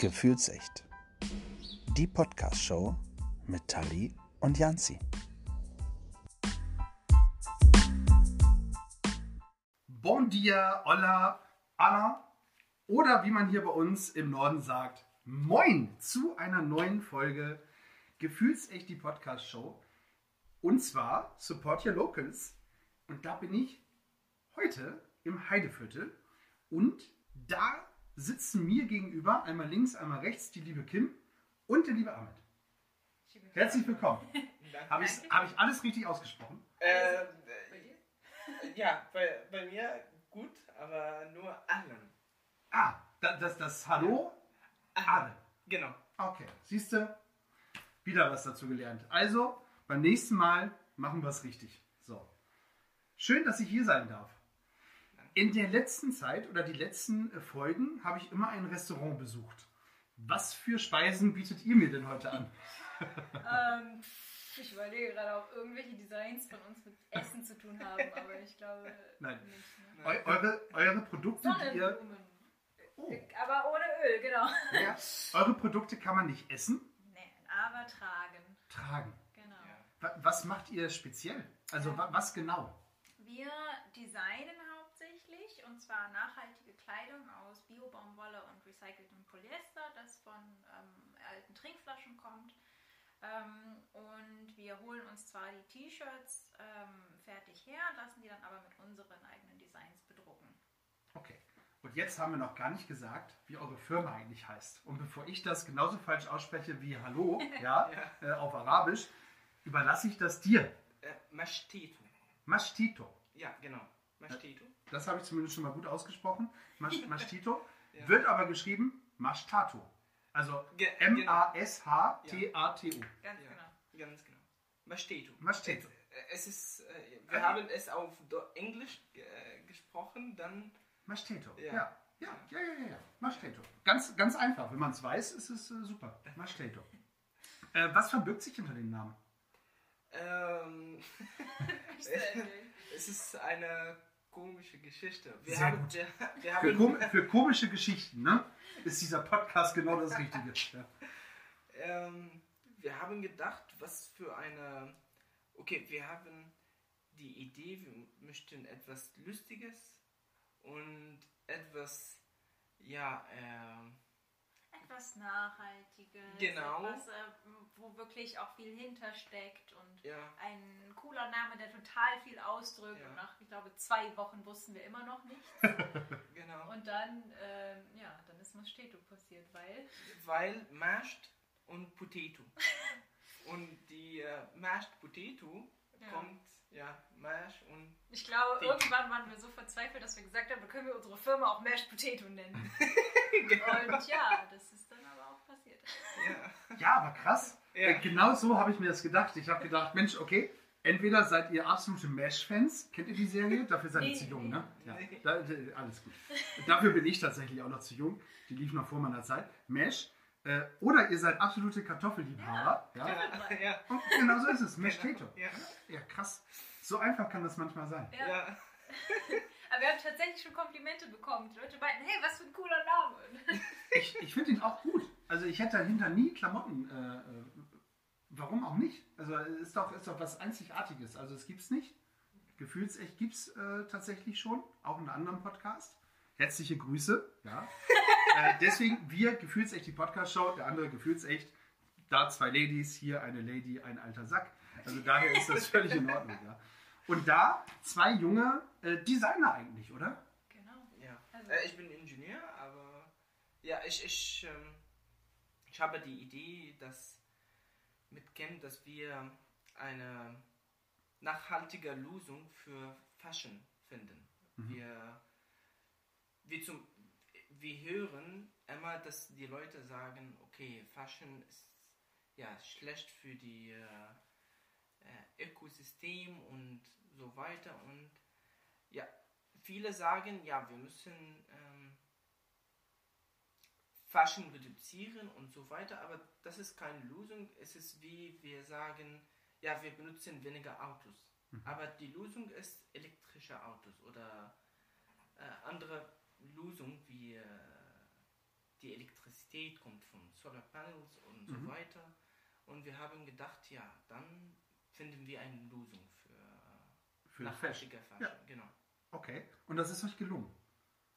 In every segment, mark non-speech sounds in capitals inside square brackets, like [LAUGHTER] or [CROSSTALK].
Gefühlsecht. Die Podcast-Show mit Tali und Janzi. Bon dia, hola, Anna. Oder wie man hier bei uns im Norden sagt, Moin zu einer neuen Folge Gefühlsecht die Podcast-Show. Und zwar Support Your Locals. Und da bin ich heute im Heideviertel. Und da sitzen mir gegenüber, einmal links, einmal rechts, die liebe Kim und der liebe Ahmed. Herzlich willkommen. Habe ich, hab ich alles richtig ausgesprochen? Äh, ja, bei, bei mir gut, aber nur Ahlan. Ah, das, das, das Hallo? Ahmed. Genau. Okay, siehst du, wieder was dazu gelernt. Also, beim nächsten Mal machen wir es richtig. So. Schön, dass ich hier sein darf. In der letzten Zeit oder die letzten äh, Folgen habe ich immer ein Restaurant besucht. Was für Speisen bietet ihr mir denn heute an? [LAUGHS] Ähm, ich überlege gerade, ob irgendwelche Designs von uns mit Essen zu tun haben, aber ich glaube [LAUGHS] Nein. nicht. Ne? Eu eure, eure Produkte, die ihr. Oh, Aber ohne Öl, genau. ja, eure Produkte kann man nicht essen, Nee, aber tragen. tragen. Genau. Wa- Was macht ihr speziell? Also wa- was genau? Wir designen und zwar nachhaltige Kleidung aus Biobaumwolle und recyceltem Polyester, das von ähm, alten Trinkflaschen kommt. Ähm, und wir holen uns zwar die T-Shirts ähm, fertig her, lassen die dann aber mit unseren eigenen Designs bedrucken. Okay. Und jetzt haben wir noch gar nicht gesagt, wie eure Firma eigentlich heißt. Und bevor ich das genauso falsch ausspreche wie Hallo, [LAUGHS] ja, äh, auf Arabisch, überlasse ich das dir. Äh, Mashtito. Mashtito. Ja, genau. Mashtito. Das habe ich zumindest schon mal gut ausgesprochen. Mash, [LAUGHS] Mashtito. Ja. Wird aber geschrieben Mashtato. Also M-A-S-H-T-A-T-O. Ganz Ja. genau. Ganz genau. Mashtito. Mashtito. Äh, Es ist, äh, wir haben es auf Englisch äh, gesprochen, dann Mashteto. Ja. Ja. Ja, ja, ja, ja, ja. Mashteto. Ganz, ganz einfach. Wenn man es weiß, ist es äh, super. Mashteto. Äh, was verbirgt sich hinter dem Namen? ähm, [LAUGHS] es ist eine komische Geschichte. Wir Sehr haben, gut. Wir, wir Für, haben kom für komische Geschichten, ne? Ist dieser Podcast genau das Richtige. [LAUGHS] Ja. Ähm, wir haben gedacht, was für eine. Okay, wir haben die Idee, wir möchten etwas Lustiges und etwas, ja, ähm, Etwas Nachhaltiges. Genau. Etwas, äh, wo wirklich auch viel hintersteckt und ja, ein cooler Name, der total viel ausdrückt. Ja. Und nach, ich glaube, zwei Wochen wussten wir immer noch nichts. [LAUGHS] genau. Und dann, ähm, ja, dann ist Masteto passiert, weil. Weil Mashed und Potato. [LAUGHS] und die äh, Mashed Potato Ja. kommt, ja, Mash und. Ich glaube, Die- irgendwann waren wir so verzweifelt, dass wir gesagt haben, können wir unsere Firma auch Mashed Potato nennen. [LAUGHS] Und ja, das ist dann aber auch passiert. Ja, ja, aber krass. Ja. Äh, Genau so habe ich mir das gedacht. Ich habe gedacht, Mensch, okay, entweder seid ihr absolute Mesh-Fans. Kennt ihr die Serie? Dafür seid ihr zu jung, ne? Ja, da, da, alles gut. Dafür bin ich tatsächlich auch noch zu jung. Die lief noch vor meiner Zeit. Mesh. Äh, oder ihr seid absolute Kartoffelliebhaber. Ja. ja, ja, Und genau so ist es. Mesh-Tato. ja, Ja, krass. So einfach kann das manchmal sein. Ja. ja. [LAUGHS] Aber wir haben tatsächlich schon Komplimente bekommen. Die Leute meinten, hey, was für ein cooler Name. [LAUGHS] Ich, ich finde ihn auch gut. Also ich hätte dahinter nie Klamotten. Äh, äh, warum auch nicht? Also ist doch, ist doch was Einzigartiges. Also es gibt's nicht. Gefühlsecht gibt es äh, tatsächlich schon, auch in einem anderen Podcast. Herzliche Grüße. Ja. [LAUGHS] äh, deswegen wir Gefühlsecht die Podcast-Show, der andere Gefühlsecht. Da zwei Ladies, hier eine Lady, ein alter Sack. Also daher ist das völlig in Ordnung. Ja. Und da zwei junge äh, Designer eigentlich, oder? Genau. Ja, Also- äh, ich bin Ingenieur, aber ja, ich, ich, ähm, ich habe die Idee, dass mit Chem, dass wir eine nachhaltige Lösung für Fashion finden. Wir, wir, zum, wir hören immer, dass die Leute sagen, okay, Fashion ist ja schlecht für die äh, äh, Ökosystem und so weiter und ja, viele sagen, ja, wir müssen ähm, Fashion reduzieren und so weiter, aber das ist keine Lösung. Es ist wie wir sagen, ja, wir benutzen weniger Autos. Aber die Lösung ist elektrische Autos oder äh, andere Lösungen wie äh, die Elektrizität kommt von Solar Panels und so Mhm. weiter. Und wir haben gedacht, ja, dann finden wir eine Lösung für, Für das Fashion. nachhaltige Fashion. Ja. Genau. Okay. Und das ist euch gelungen.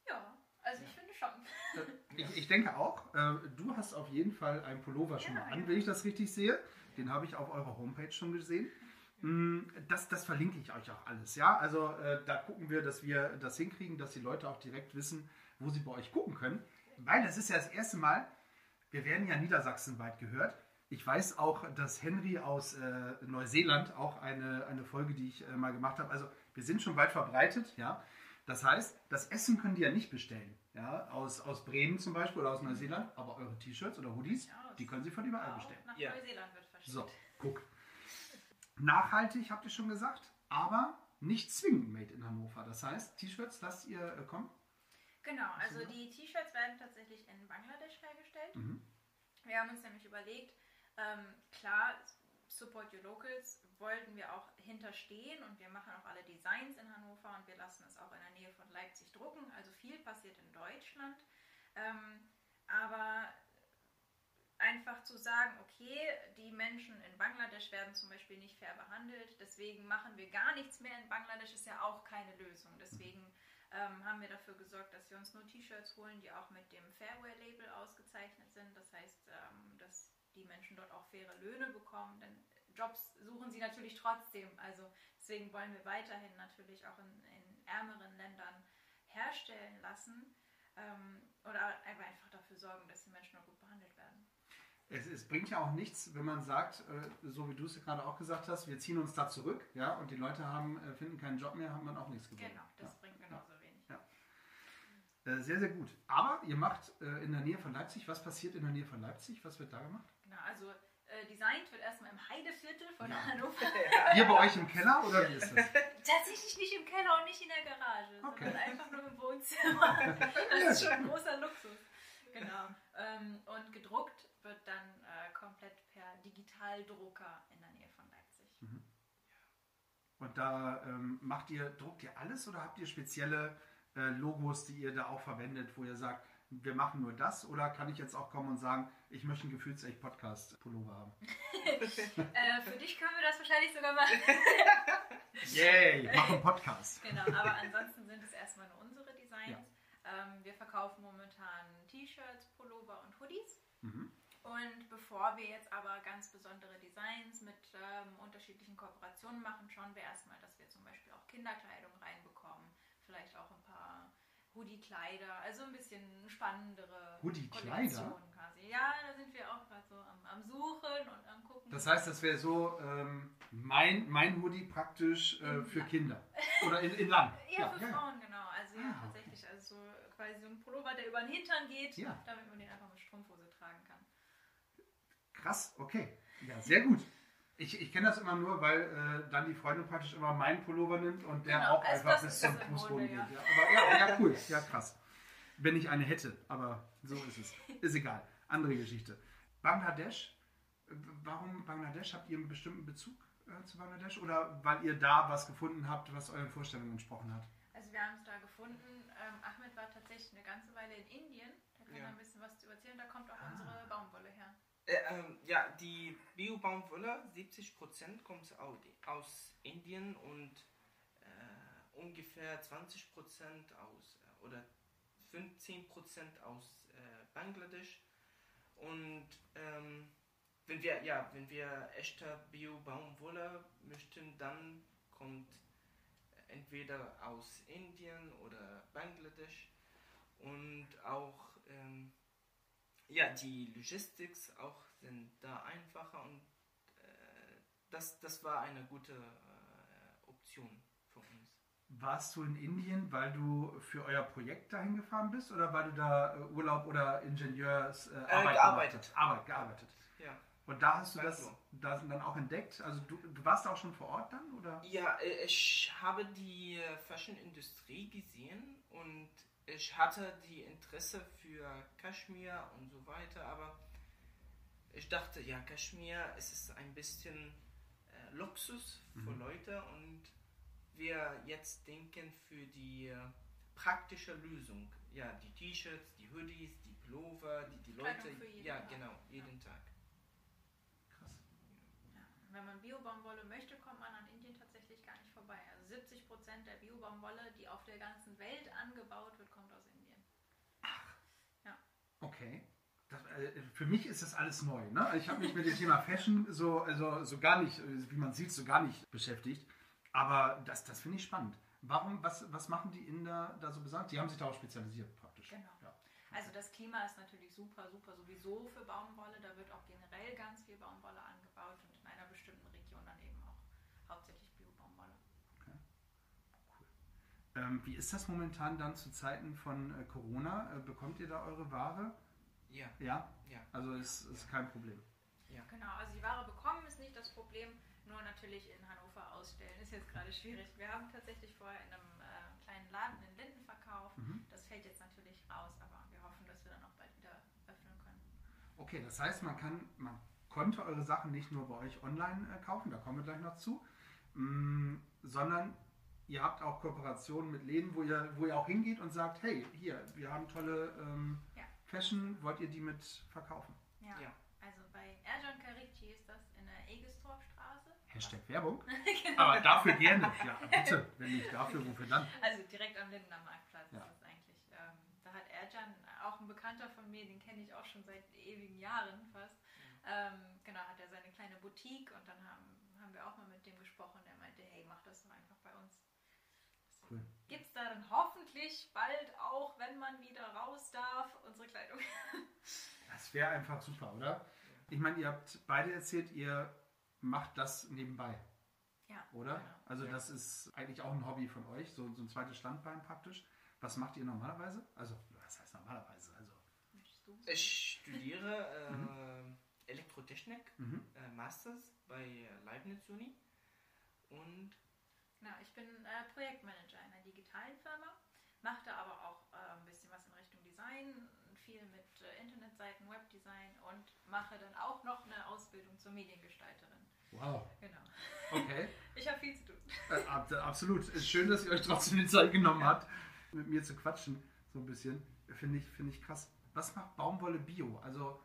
Ja, also ich finde schon. Äh, [LAUGHS] Ich, ich denke auch. Äh, du hast auf jeden Fall einen Pullover schon Ja, mal an, ja. wenn ich das richtig sehe. Den habe ich auf eurer Homepage schon gesehen. Mm, Das, das verlinke ich euch auch alles. Ja, also äh, da gucken wir, dass wir das hinkriegen, dass die Leute auch direkt wissen, wo sie bei euch gucken können. Weil das ist ja das erste Mal, wir werden ja niedersachsenweit gehört. Ich weiß auch, dass Henry aus äh, Neuseeland auch eine, eine Folge, die ich äh, mal gemacht habe. Also wir sind schon weit verbreitet, ja. Das heißt, das Essen können die ja nicht bestellen. Ja, aus, aus Bremen zum Beispiel oder aus Neuseeland, aber eure T-Shirts oder Hoodies, Ja, die können sie von überall Auch bestellen. nach Ja. Neuseeland wird verschickt. So, guck. Nachhaltig habt ihr schon gesagt, aber nicht zwingend made in Hannover. Das heißt, T-Shirts lasst ihr äh, kommen? Genau, also die T-Shirts werden tatsächlich in Bangladesch hergestellt. Mhm. Wir haben uns nämlich überlegt, ähm, klar, Support Your Locals wollten wir auch hinterstehen und wir machen auch alle Designs in Hannover und wir lassen es auch in der Nähe von Leipzig drucken. Also viel passiert in Deutschland. Ähm, aber einfach zu sagen, okay, die Menschen in Bangladesch werden zum Beispiel nicht fair behandelt, deswegen machen wir gar nichts mehr in Bangladesch, ist ja auch keine Lösung. Deswegen ähm, haben wir dafür gesorgt, dass wir uns nur T-Shirts holen, die auch mit dem Fairware-Label ausgezeichnet sind. Das heißt, ähm, dass die Menschen dort auch faire Löhne bekommen, denn Jobs suchen sie natürlich trotzdem. Also deswegen wollen wir weiterhin natürlich auch in, in ärmeren Ländern herstellen lassen ähm, oder einfach dafür sorgen, dass die Menschen auch gut behandelt werden. Es, es bringt ja auch nichts, wenn man sagt, äh, so wie du es gerade auch gesagt hast, wir ziehen uns da zurück, ja, und die Leute haben, äh, finden keinen Job mehr, haben man auch nichts gewonnen. Genau, das bringt genauso wenig. Ja. Äh, sehr, sehr gut. Aber ihr macht in der Nähe von Leipzig, was passiert in der Nähe von Leipzig? Was wird da gemacht? Genau, also äh, designt wird erstmal im Heideviertel von Ja. Hannover. [LAUGHS] Hier bei euch im Keller oder wie ist das? [LAUGHS] Tatsächlich nicht im Keller und nicht in der Garage, Okay. sondern einfach nur im Wohnzimmer. [LAUGHS] Das ist schon ein großer Luxus. Genau. Ähm, und gedruckt wird dann äh, komplett per Digitaldrucker in der Nähe von Leipzig. Und da ähm, macht ihr, druckt ihr alles oder habt ihr spezielle äh, Logos, die ihr da auch verwendet, wo ihr sagt, wir machen nur das? Oder kann ich jetzt auch kommen und sagen, ich möchte einen gefühlsecht Podcast-Pullover haben? [LAUGHS] Äh, für dich können wir das wahrscheinlich sogar machen. [LAUGHS] Yay, mach einen Podcast. genau, aber ansonsten sind es erstmal nur unsere Designs. Ähm, wir verkaufen momentan T-Shirts, Pullover und Hoodies. Mhm. Und bevor wir jetzt aber ganz besondere Designs mit ähm, unterschiedlichen Kooperationen machen, schauen wir erstmal, dass wir zum Beispiel auch Kinderkleidung reinbekommen. Vielleicht auch ein paar Hoodie-Kleider, also ein bisschen spannendere Hoodie-Kleider? Quasi. Ja, da sind wir auch gerade so am, am Suchen und am Gucken. Das heißt, das wäre so ähm, mein, mein Hoodie praktisch äh, für Ja. Kinder. [LAUGHS] Oder in, in lang. Ja, für Frauen, genau. Also ja, Ah, tatsächlich. Also so quasi so ein Pullover, der über den Hintern geht, Ja. damit man den einfach mit Strumpfhose tragen kann. Krass, okay. Ja, sehr gut. Ich, ich kenne das immer nur, weil äh, dann die Freundin praktisch immer meinen Pullover nimmt und der Genau, auch also einfach bis zum Fußboden geht. Ja. Aber ja, ja, cool. Ja, krass. Wenn ich eine hätte, aber so ist es. Ist egal. Andere Geschichte. Bangladesch. Warum Bangladesch? Habt ihr einen bestimmten Bezug äh, zu Bangladesch oder weil ihr da was gefunden habt, was euren Vorstellungen entsprochen hat? Also wir haben es da gefunden. Ähm, Ahmed war tatsächlich eine ganze Weile in Indien. Da kann Ja. er ein bisschen was zu erzählen. Da kommt auch Ah. unsere Baumwolle her. Äh, ähm, ja, die Bio-Baumwolle, 70% kommt au- aus Indien und äh, ungefähr 20% aus äh, oder 15% aus äh, Bangladesch. Und ähm, wenn wir ja, wenn wir echte Bio-Baumwolle möchten, dann kommt entweder aus Indien oder Bangladesch und auch ähm, ja, die Logistics auch sind da einfacher und äh, das, das war eine gute äh, Option für uns. Warst du in Indien, weil du für euer Projekt dahin gefahren bist oder weil du da äh, Urlaub oder Ingenieurs äh, Arbeit gearbeitet. Arbeit gearbeitet. Ja, Und da hast du das so. da dann auch entdeckt? Also du, du warst auch schon vor Ort dann oder? ja äh, ich habe die äh, Fashion-Industrie gesehen und ich hatte die Interesse für Kaschmir und so weiter, aber ich dachte, ja, Kaschmir es ist ein bisschen äh, Luxus für Mhm. Leute und wir jetzt denken für die äh, praktische Lösung. ja, die T-Shirts, die Hoodies, die Pullover, die die Leute. für jeden ja, Tag. genau, jeden Tag. Krass. Ja. Wenn man Biobaumwolle möchte, kommt man an tatsächlich gar nicht vorbei. Also 70 Prozent der Biobaumwolle, die auf der ganzen Welt angebaut wird, kommt aus Indien. Okay. Das, äh, für mich ist das alles neu. Ne? Ich habe mich mit dem Thema Fashion so, also, so gar nicht, wie man sieht, so gar nicht beschäftigt. Aber das, das finde ich spannend. Warum, was, was machen die Inder da so besonders? Die haben sich darauf spezialisiert praktisch. Genau. Ja. Also das Klima ist natürlich super, super sowieso für Baumwolle. Da wird auch generell ganz viel Baumwolle angebaut und in einer bestimmten Region dann eben auch hauptsächlich Biobaumwolle. Ähm, wie ist das momentan dann zu Zeiten von äh, Corona? Äh, bekommt ihr da eure Ware? Ja, Ja? ja. Also ist, ist kein Problem. Genau, also die Ware bekommen ist nicht das Problem, nur natürlich in Hannover ausstellen ist jetzt gerade schwierig. Wir haben tatsächlich vorher in einem äh, kleinen Laden in Linden verkauft. Mhm. Das fällt jetzt natürlich raus, aber wir hoffen, dass wir dann auch bald wieder öffnen können. Okay, das heißt, man kann, man konnte eure Sachen nicht nur bei euch online äh, kaufen, da kommen wir gleich noch zu, mh, sondern ihr habt auch Kooperationen mit Läden, wo ihr, wo ihr auch hingeht und sagt, hey, hier, wir haben tolle ähm, Ja. Fashion, wollt ihr die mit verkaufen? Ja. Ja. Also bei Erjan Karici ist das in der Egestorfstraße. Hashtag Werbung. [LAUGHS] genau. Aber dafür gerne. Ja, bitte. Wenn nicht dafür, wofür dann? Also direkt am Lindener Marktplatz Ja. ist das eigentlich. Ähm, da hat Erjan, auch ein Bekannter von mir, den kenne ich auch schon seit ewigen Jahren fast. Ähm, genau, hat er seine kleine Boutique und dann haben, haben wir auch mal mit dem gesprochen. Der meinte, hey, mach das doch einfach bei uns. Gibt es da dann hoffentlich bald auch, wenn man wieder raus darf, unsere Kleidung? [LAUGHS] Das wäre einfach super, oder? Ich meine, ihr habt beide erzählt, ihr macht das nebenbei, Ja, oder? Genau. Also Ja. das ist eigentlich auch ein Hobby von euch, so, so ein zweites Standbein praktisch. Was macht ihr normalerweise? Also, was heißt normalerweise? Also? Ich studiere äh, Elektrotechnik, mhm. äh, Masters bei Leibniz Uni. Und Genau, ich bin äh, Projektmanager einer digitalen Firma, mache da aber auch äh, ein bisschen was in Richtung Design, viel mit äh, Internetseiten, Webdesign und mache dann auch noch eine Ausbildung zur Mediengestalterin. wow. Genau. Okay. [LAUGHS] Ich habe viel zu tun. Äh, ab, absolut. Ist schön, dass ihr euch trotzdem die Zeit genommen habt, mit mir zu quatschen. So ein bisschen. Finde ich, finde ich krass. Was macht Baumwolle Bio? Also,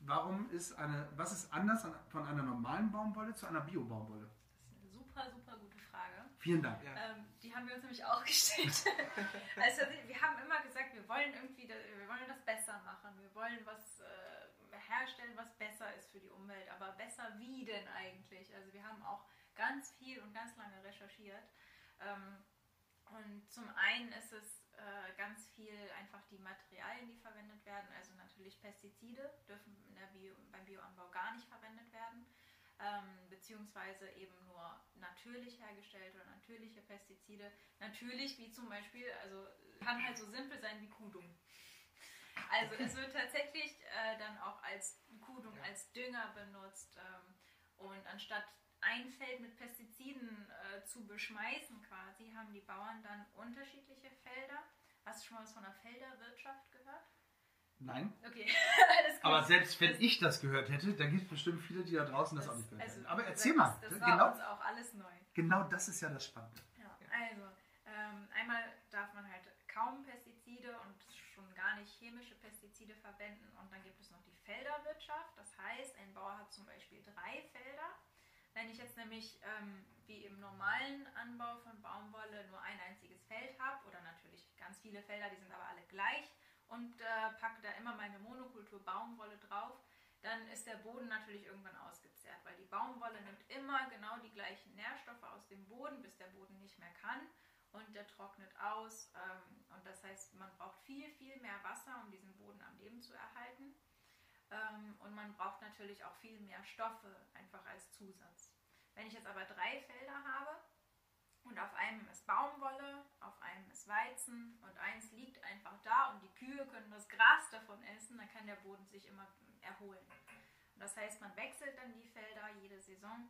warum ist eine, was ist anders an, von einer normalen Baumwolle zu einer Bio-Baumwolle? Das ist eine super, super gute Frage. Vielen Dank. ja, Ähm, die haben wir uns nämlich auch [LAUGHS] gestellt. also wir haben immer gesagt, wir wollen irgendwie, das, wir wollen das besser machen. Wir wollen was äh, herstellen, was besser ist für die Umwelt. Aber besser wie denn eigentlich? Also wir haben auch ganz viel und ganz lange recherchiert. Ähm, und zum einen ist es äh, ganz viel einfach die Materialien, die verwendet werden. Also natürlich Pestizide dürfen in der Bio, beim Bioanbau gar nicht verwendet werden ähm, beziehungsweise eben nur natürlich hergestellte oder natürliche Pestizide. Natürlich, wie zum Beispiel, also kann halt so simpel sein wie Kudung. Also es wird tatsächlich äh, dann auch als Kudung, Ja. als Dünger benutzt ähm, und anstatt ein Feld mit Pestiziden äh, zu beschmeißen quasi, haben die Bauern dann unterschiedliche Felder. Hast du schon mal was von einer Felderwirtschaft gehört? Nein. Okay, [LAUGHS] alles gut. Aber selbst wenn ich das gehört hätte, dann gibt es bestimmt viele, die da draußen das, auch nicht gehört also, hätten. Aber erzähl gesagt, mal. Das, das war genau, uns auch alles neu. genau das ist ja das Spannende. Ja, also ähm, einmal darf man halt kaum Pestizide und schon gar nicht chemische Pestizide verwenden und dann gibt es noch die Felderwirtschaft. Das heißt, ein Bauer hat zum Beispiel drei Felder. Wenn ich jetzt nämlich ähm, wie im normalen Anbau von Baumwolle nur ein einziges Feld habe oder natürlich ganz viele Felder, die sind aber alle gleich und äh, packe da immer meine Monokultur Baumwolle drauf, dann ist der Boden natürlich irgendwann ausgezehrt, weil die Baumwolle nimmt immer genau die gleichen Nährstoffe aus dem Boden, bis der Boden nicht mehr kann und der trocknet aus. Ähm, und das heißt, man braucht viel, viel mehr Wasser, um diesen Boden am Leben zu erhalten. Ähm, und man braucht natürlich auch viel mehr Stoffe einfach als Zusatz. Wenn ich jetzt aber drei Felder habe und auf einem ist Baumwolle, auf einem ist Weizen und eins liegt einfach da und die Kühe können das Gras davon essen, dann kann der Boden sich immer erholen. Und das heißt, man wechselt dann die Felder jede Saison.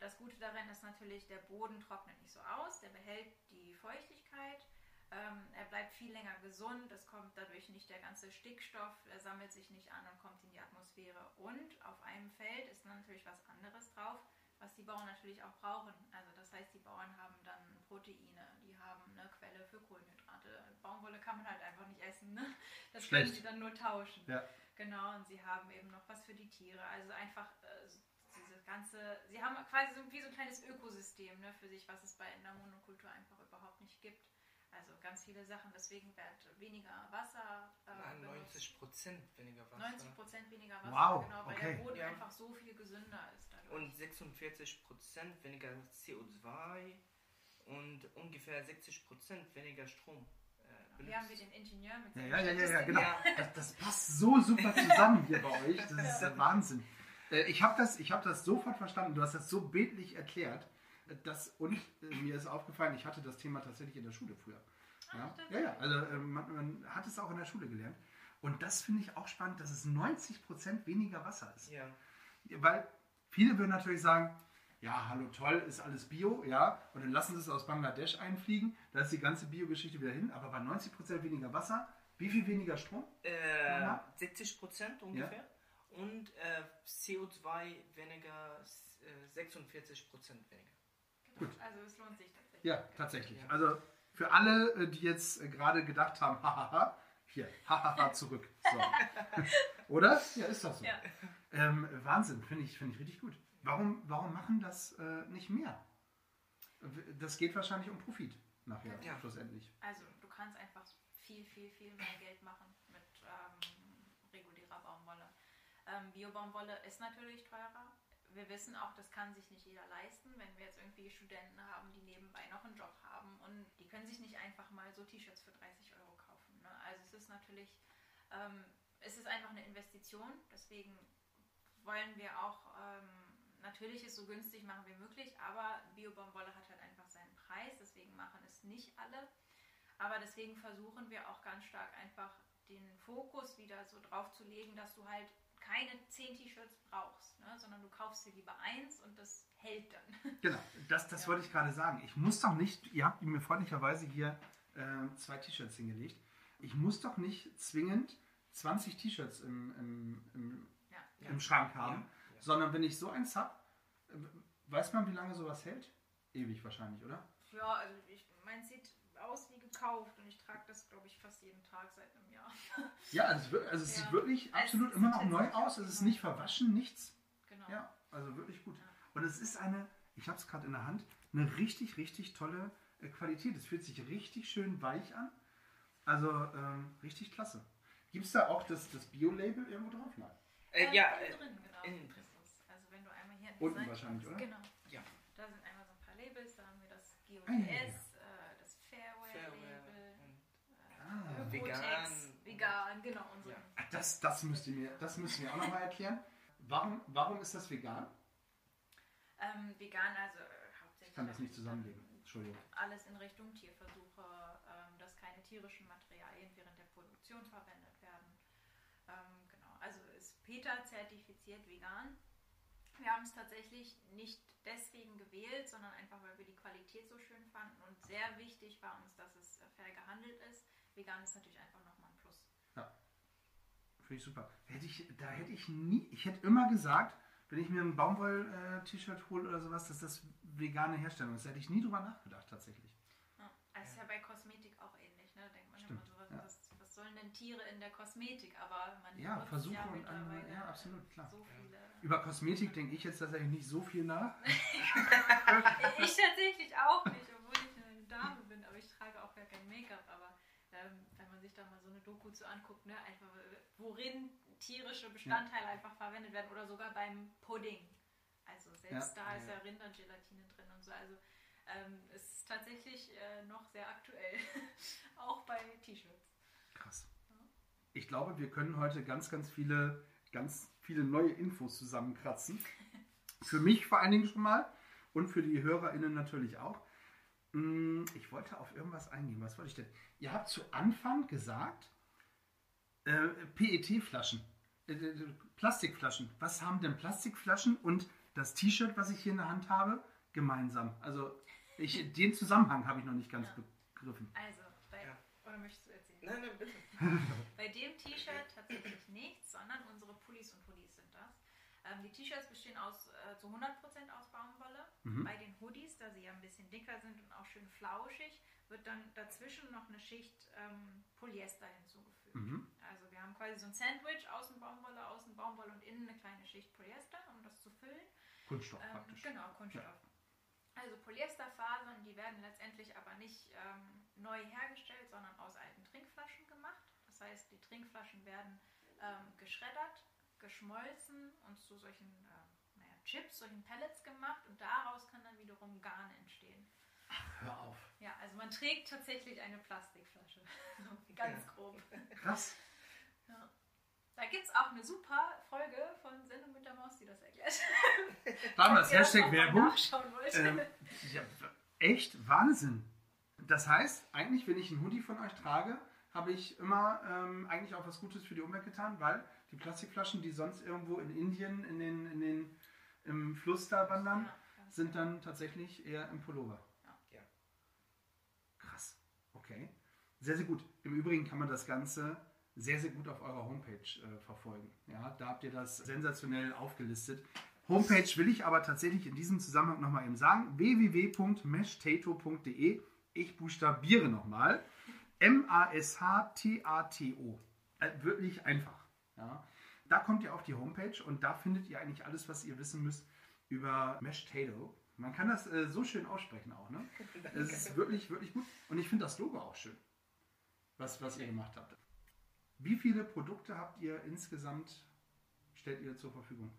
Das Gute daran ist natürlich, der Boden trocknet nicht so aus, der behält die Feuchtigkeit, ähm, er bleibt viel länger gesund, es kommt dadurch nicht der ganze Stickstoff, er sammelt sich nicht an und kommt in die Atmosphäre. Und auf einem Feld ist natürlich was anderes drauf, was die Bauern natürlich auch brauchen. Also das heißt, die Bauern haben dann Proteine, die haben eine Quelle für Kohlenhydrate. Baumwolle kann man halt einfach nicht essen. Ne? Das Schlecht. können sie dann nur tauschen. Ja. Genau, und sie haben eben noch was für die Tiere. Also einfach äh, dieses ganze, sie haben quasi so, wie so ein kleines Ökosystem ne, für sich, was es bei in der Monokultur einfach überhaupt nicht gibt. Also ganz viele Sachen, deswegen wird weniger Wasser äh, Nein, benutzt. 90 Prozent weniger Wasser. 90 Prozent weniger Wasser, Wow, genau, weil okay. der Boden Ja. einfach so viel gesünder ist dadurch. Und 46 Prozent weniger CO2 und ungefähr 60 Prozent weniger Strom. Äh, Hier haben wir den Ingenieur mit Ja, ja, ja, ja, genau. Ja. Das, das passt so super zusammen hier bei euch. Das ist der Wahnsinn. Äh, Ich habe das, ich hab das sofort verstanden. Du hast das so bildlich erklärt. Das, und äh, mir ist aufgefallen, ich hatte das Thema tatsächlich in der Schule früher. Ja, Ach, ja, ja also äh, man, man hat es auch in der Schule gelernt. Und das finde ich auch spannend, dass es 90% weniger Wasser ist. Ja. Weil viele würden natürlich sagen, ja, hallo, toll, ist alles Bio, ja, und dann lassen sie es aus Bangladesch einfliegen, da ist die ganze Bio-Geschichte wieder hin, aber bei 90% weniger Wasser, wie viel weniger Strom? Äh, Ja. 60 Prozent ungefähr. Und äh, CO2 weniger, äh, 46 Prozent weniger. Genau. Also es lohnt sich tatsächlich. Ja, tatsächlich. Also für alle, äh, die jetzt äh, gerade gedacht haben, hahaha, hier, hahaha, zurück. So. [LAUGHS] Oder? Ja, ist das so. Ja. Ähm, Wahnsinn, finde ich, finde ich richtig gut. Warum, warum machen das äh, nicht mehr? Das geht wahrscheinlich um Profit nachher, Ja. schlussendlich. Also du kannst einfach viel, viel, viel mehr Geld machen mit ähm, regulärer Baumwolle. Ähm, Bio-Baumwolle ist natürlich teurer. Wir wissen auch, das kann sich nicht jeder leisten, wenn wir jetzt irgendwie Studenten haben, die nebenbei noch einen Job haben und die können sich nicht einfach mal so T-Shirts für 30 Euro kaufen. Ne? Also es ist natürlich, ähm, es ist einfach eine Investition, deswegen wollen wir auch ähm, natürlich es so günstig machen wie möglich, aber Bio-Baumwolle hat halt einfach seinen Preis, deswegen machen es nicht alle. Aber deswegen versuchen wir auch ganz stark einfach den Fokus wieder so drauf zu legen, dass du halt keine 10 T-Shirts brauchst, ne? sondern du kaufst dir lieber eins und das hält dann. [LAUGHS] Genau, das, das Ja. wollte ich gerade sagen. Ich muss doch nicht, ihr habt mir freundlicherweise hier äh, zwei T-Shirts hingelegt. Ich muss doch nicht zwingend 20 T-Shirts im, im, im, Ja. im Schrank haben, Ja. sondern wenn ich so eins habe, weiß man, wie lange sowas hält? Ewig wahrscheinlich, oder? Ja, also ich, mein sieht aus wie gekauft und ich trage das, glaube ich, fast jeden Tag seit einem Jahr. Ja, also es, also es Ja. sieht wirklich Es absolut sieht immer noch neu aus. Es ist genau. nicht verwaschen, nichts. Genau. Ja, also wirklich gut. Ja. Und es ist eine, ich habe es gerade in der Hand, eine richtig, richtig tolle äh, Qualität. Es fühlt sich richtig schön weich an. Also ähm, richtig klasse. Gibt es da auch das, das Bio-Label irgendwo drauf? Nein. Äh, Äh, ja, innen äh, drin, genau. innen drin. Es. Also wenn du einmal hier Unten Seite wahrscheinlich, machst, oder? Genau. Ja. Da sind einmal so ein paar Labels, da haben wir das GOTS, Ah, ja, ja, ja. äh, das Fairware-Label, Ah. äh, Vegan. Vegan, genau. Und so. Ja. Das, das, müsst ihr mir, das müsst ihr mir auch nochmal erklären. Warum, warum ist das vegan? Ähm, vegan, also äh, hauptsächlich Ich kann das nicht ähm, zusammenlegen. Entschuldigung. alles in Richtung Tierversuche, ähm, dass keine tierischen Materialien während der Produktion verwendet werden. Ähm, genau, also ist PETA zertifiziert vegan. Wir haben es tatsächlich nicht deswegen gewählt, sondern einfach, weil wir die Qualität so schön fanden und sehr wichtig war uns, dass es äh, fair gehandelt ist. Vegan ist natürlich einfach nochmal ein Plus. Finde ich super. Hätte ich, da hätte ich nie, ich hätte immer gesagt, wenn ich mir ein Baumwoll-T-Shirt hole oder sowas, dass das vegane Herstellung ist. Da hätte ich nie drüber nachgedacht, tatsächlich. Ja, also ist ja bei Kosmetik auch ähnlich, ne? Da denkt man Stimmt, immer so, was, ja. was, sollen denn Tiere in der Kosmetik? Aber man Ja, benutzt Versuche ja und andere, ja, absolut, klar. so viele. Über Kosmetik denke ich jetzt tatsächlich nicht so viel nach. [LAUGHS] Ich tatsächlich auch nicht, obwohl ich eine Dame bin, aber ich trage auch gar kein Make-up. Aber ähm, wenn man sich da mal so eine Doku zu anguckt, ne, einfach worin tierische Bestandteile einfach verwendet werden oder sogar beim Pudding. Also selbst Ja. da ist Ja. ja Rindergelatine drin und so. Also ähm, es ist tatsächlich äh, noch sehr aktuell, [LAUGHS] auch bei T-Shirts. Krass. Ich glaube, wir können heute ganz, ganz viele, ganz viele neue Infos zusammenkratzen. [LAUGHS] Für mich vor allen Dingen schon mal und für die HörerInnen natürlich auch. Mm, Ich wollte auf irgendwas eingehen. Was wollte ich denn? Ihr habt zu Anfang gesagt, äh, PET-Flaschen, äh, äh, Plastikflaschen. Was haben denn Plastikflaschen und das T-Shirt, was ich hier in der Hand habe, gemeinsam? Also ich, den Zusammenhang habe ich noch nicht ganz Ja. begriffen. Also, bei, Ja. oder möchtest du erzählen? Nein, nein, bitte. [LAUGHS] Bei dem T-Shirt tatsächlich nichts, sondern unsere Pullis und Hoodies sind das. Ähm, die T-Shirts bestehen aus, äh, zu 100% aus Baumwolle. Mhm. Bei den Hoodies, da sie ja ein bisschen dicker sind und auch schön flauschig, wird dann dazwischen noch eine Schicht ähm, Polyester hinzugefügt. Mhm. Also wir haben quasi so ein Sandwich, außen Baumwolle, außen Baumwolle und innen eine kleine Schicht Polyester, um das zu füllen. Kunststoff Ähm, praktisch. genau, Kunststoff. Also Polyesterfasern, die werden letztendlich aber nicht ähm, neu hergestellt, sondern aus alten Trinkflaschen gemacht. Das heißt, die Trinkflaschen werden ähm, geschreddert, geschmolzen und zu solchen äh, Chips, solchen Pellets gemacht und daraus kann dann wiederum Garn entstehen. Hör auf. Ja, also man trägt tatsächlich eine Plastikflasche. [LAUGHS] Ganz grob. Krass. Ja. Da gibt es auch eine super Folge von Sendung mit der Maus, die das erklärt. [LAUGHS] Damals, Wer das Hashtag Werbung. Ähm, ja, echt Wahnsinn. Das heißt, eigentlich, wenn ich einen Hoodie von euch trage, habe ich immer ähm, eigentlich auch was Gutes für die Umwelt getan, weil die Plastikflaschen, die sonst irgendwo in Indien in den, in den, im Fluss da wandern, sind dann tatsächlich eher im Pullover. Ja. Krass. Okay. Sehr, sehr gut. Im Übrigen kann man das Ganze sehr, sehr gut auf eurer Homepage äh, verfolgen. Ja, da habt ihr das sensationell aufgelistet. Homepage will ich aber tatsächlich in diesem Zusammenhang nochmal eben sagen: www.meshtato.de. Ich buchstabiere nochmal: M-A-S-H-T-A-T-O. Äh, wirklich einfach. Ja. Da kommt ihr auf die Homepage und da findet ihr eigentlich alles, was ihr wissen müsst über Meshtato. Man kann das äh, so schön aussprechen auch, ne? [LAUGHS] Es ist wirklich, wirklich gut. Und ich finde das Logo auch schön, was, was ihr gemacht habt. Wie viele Produkte habt ihr insgesamt, stellt ihr zur Verfügung?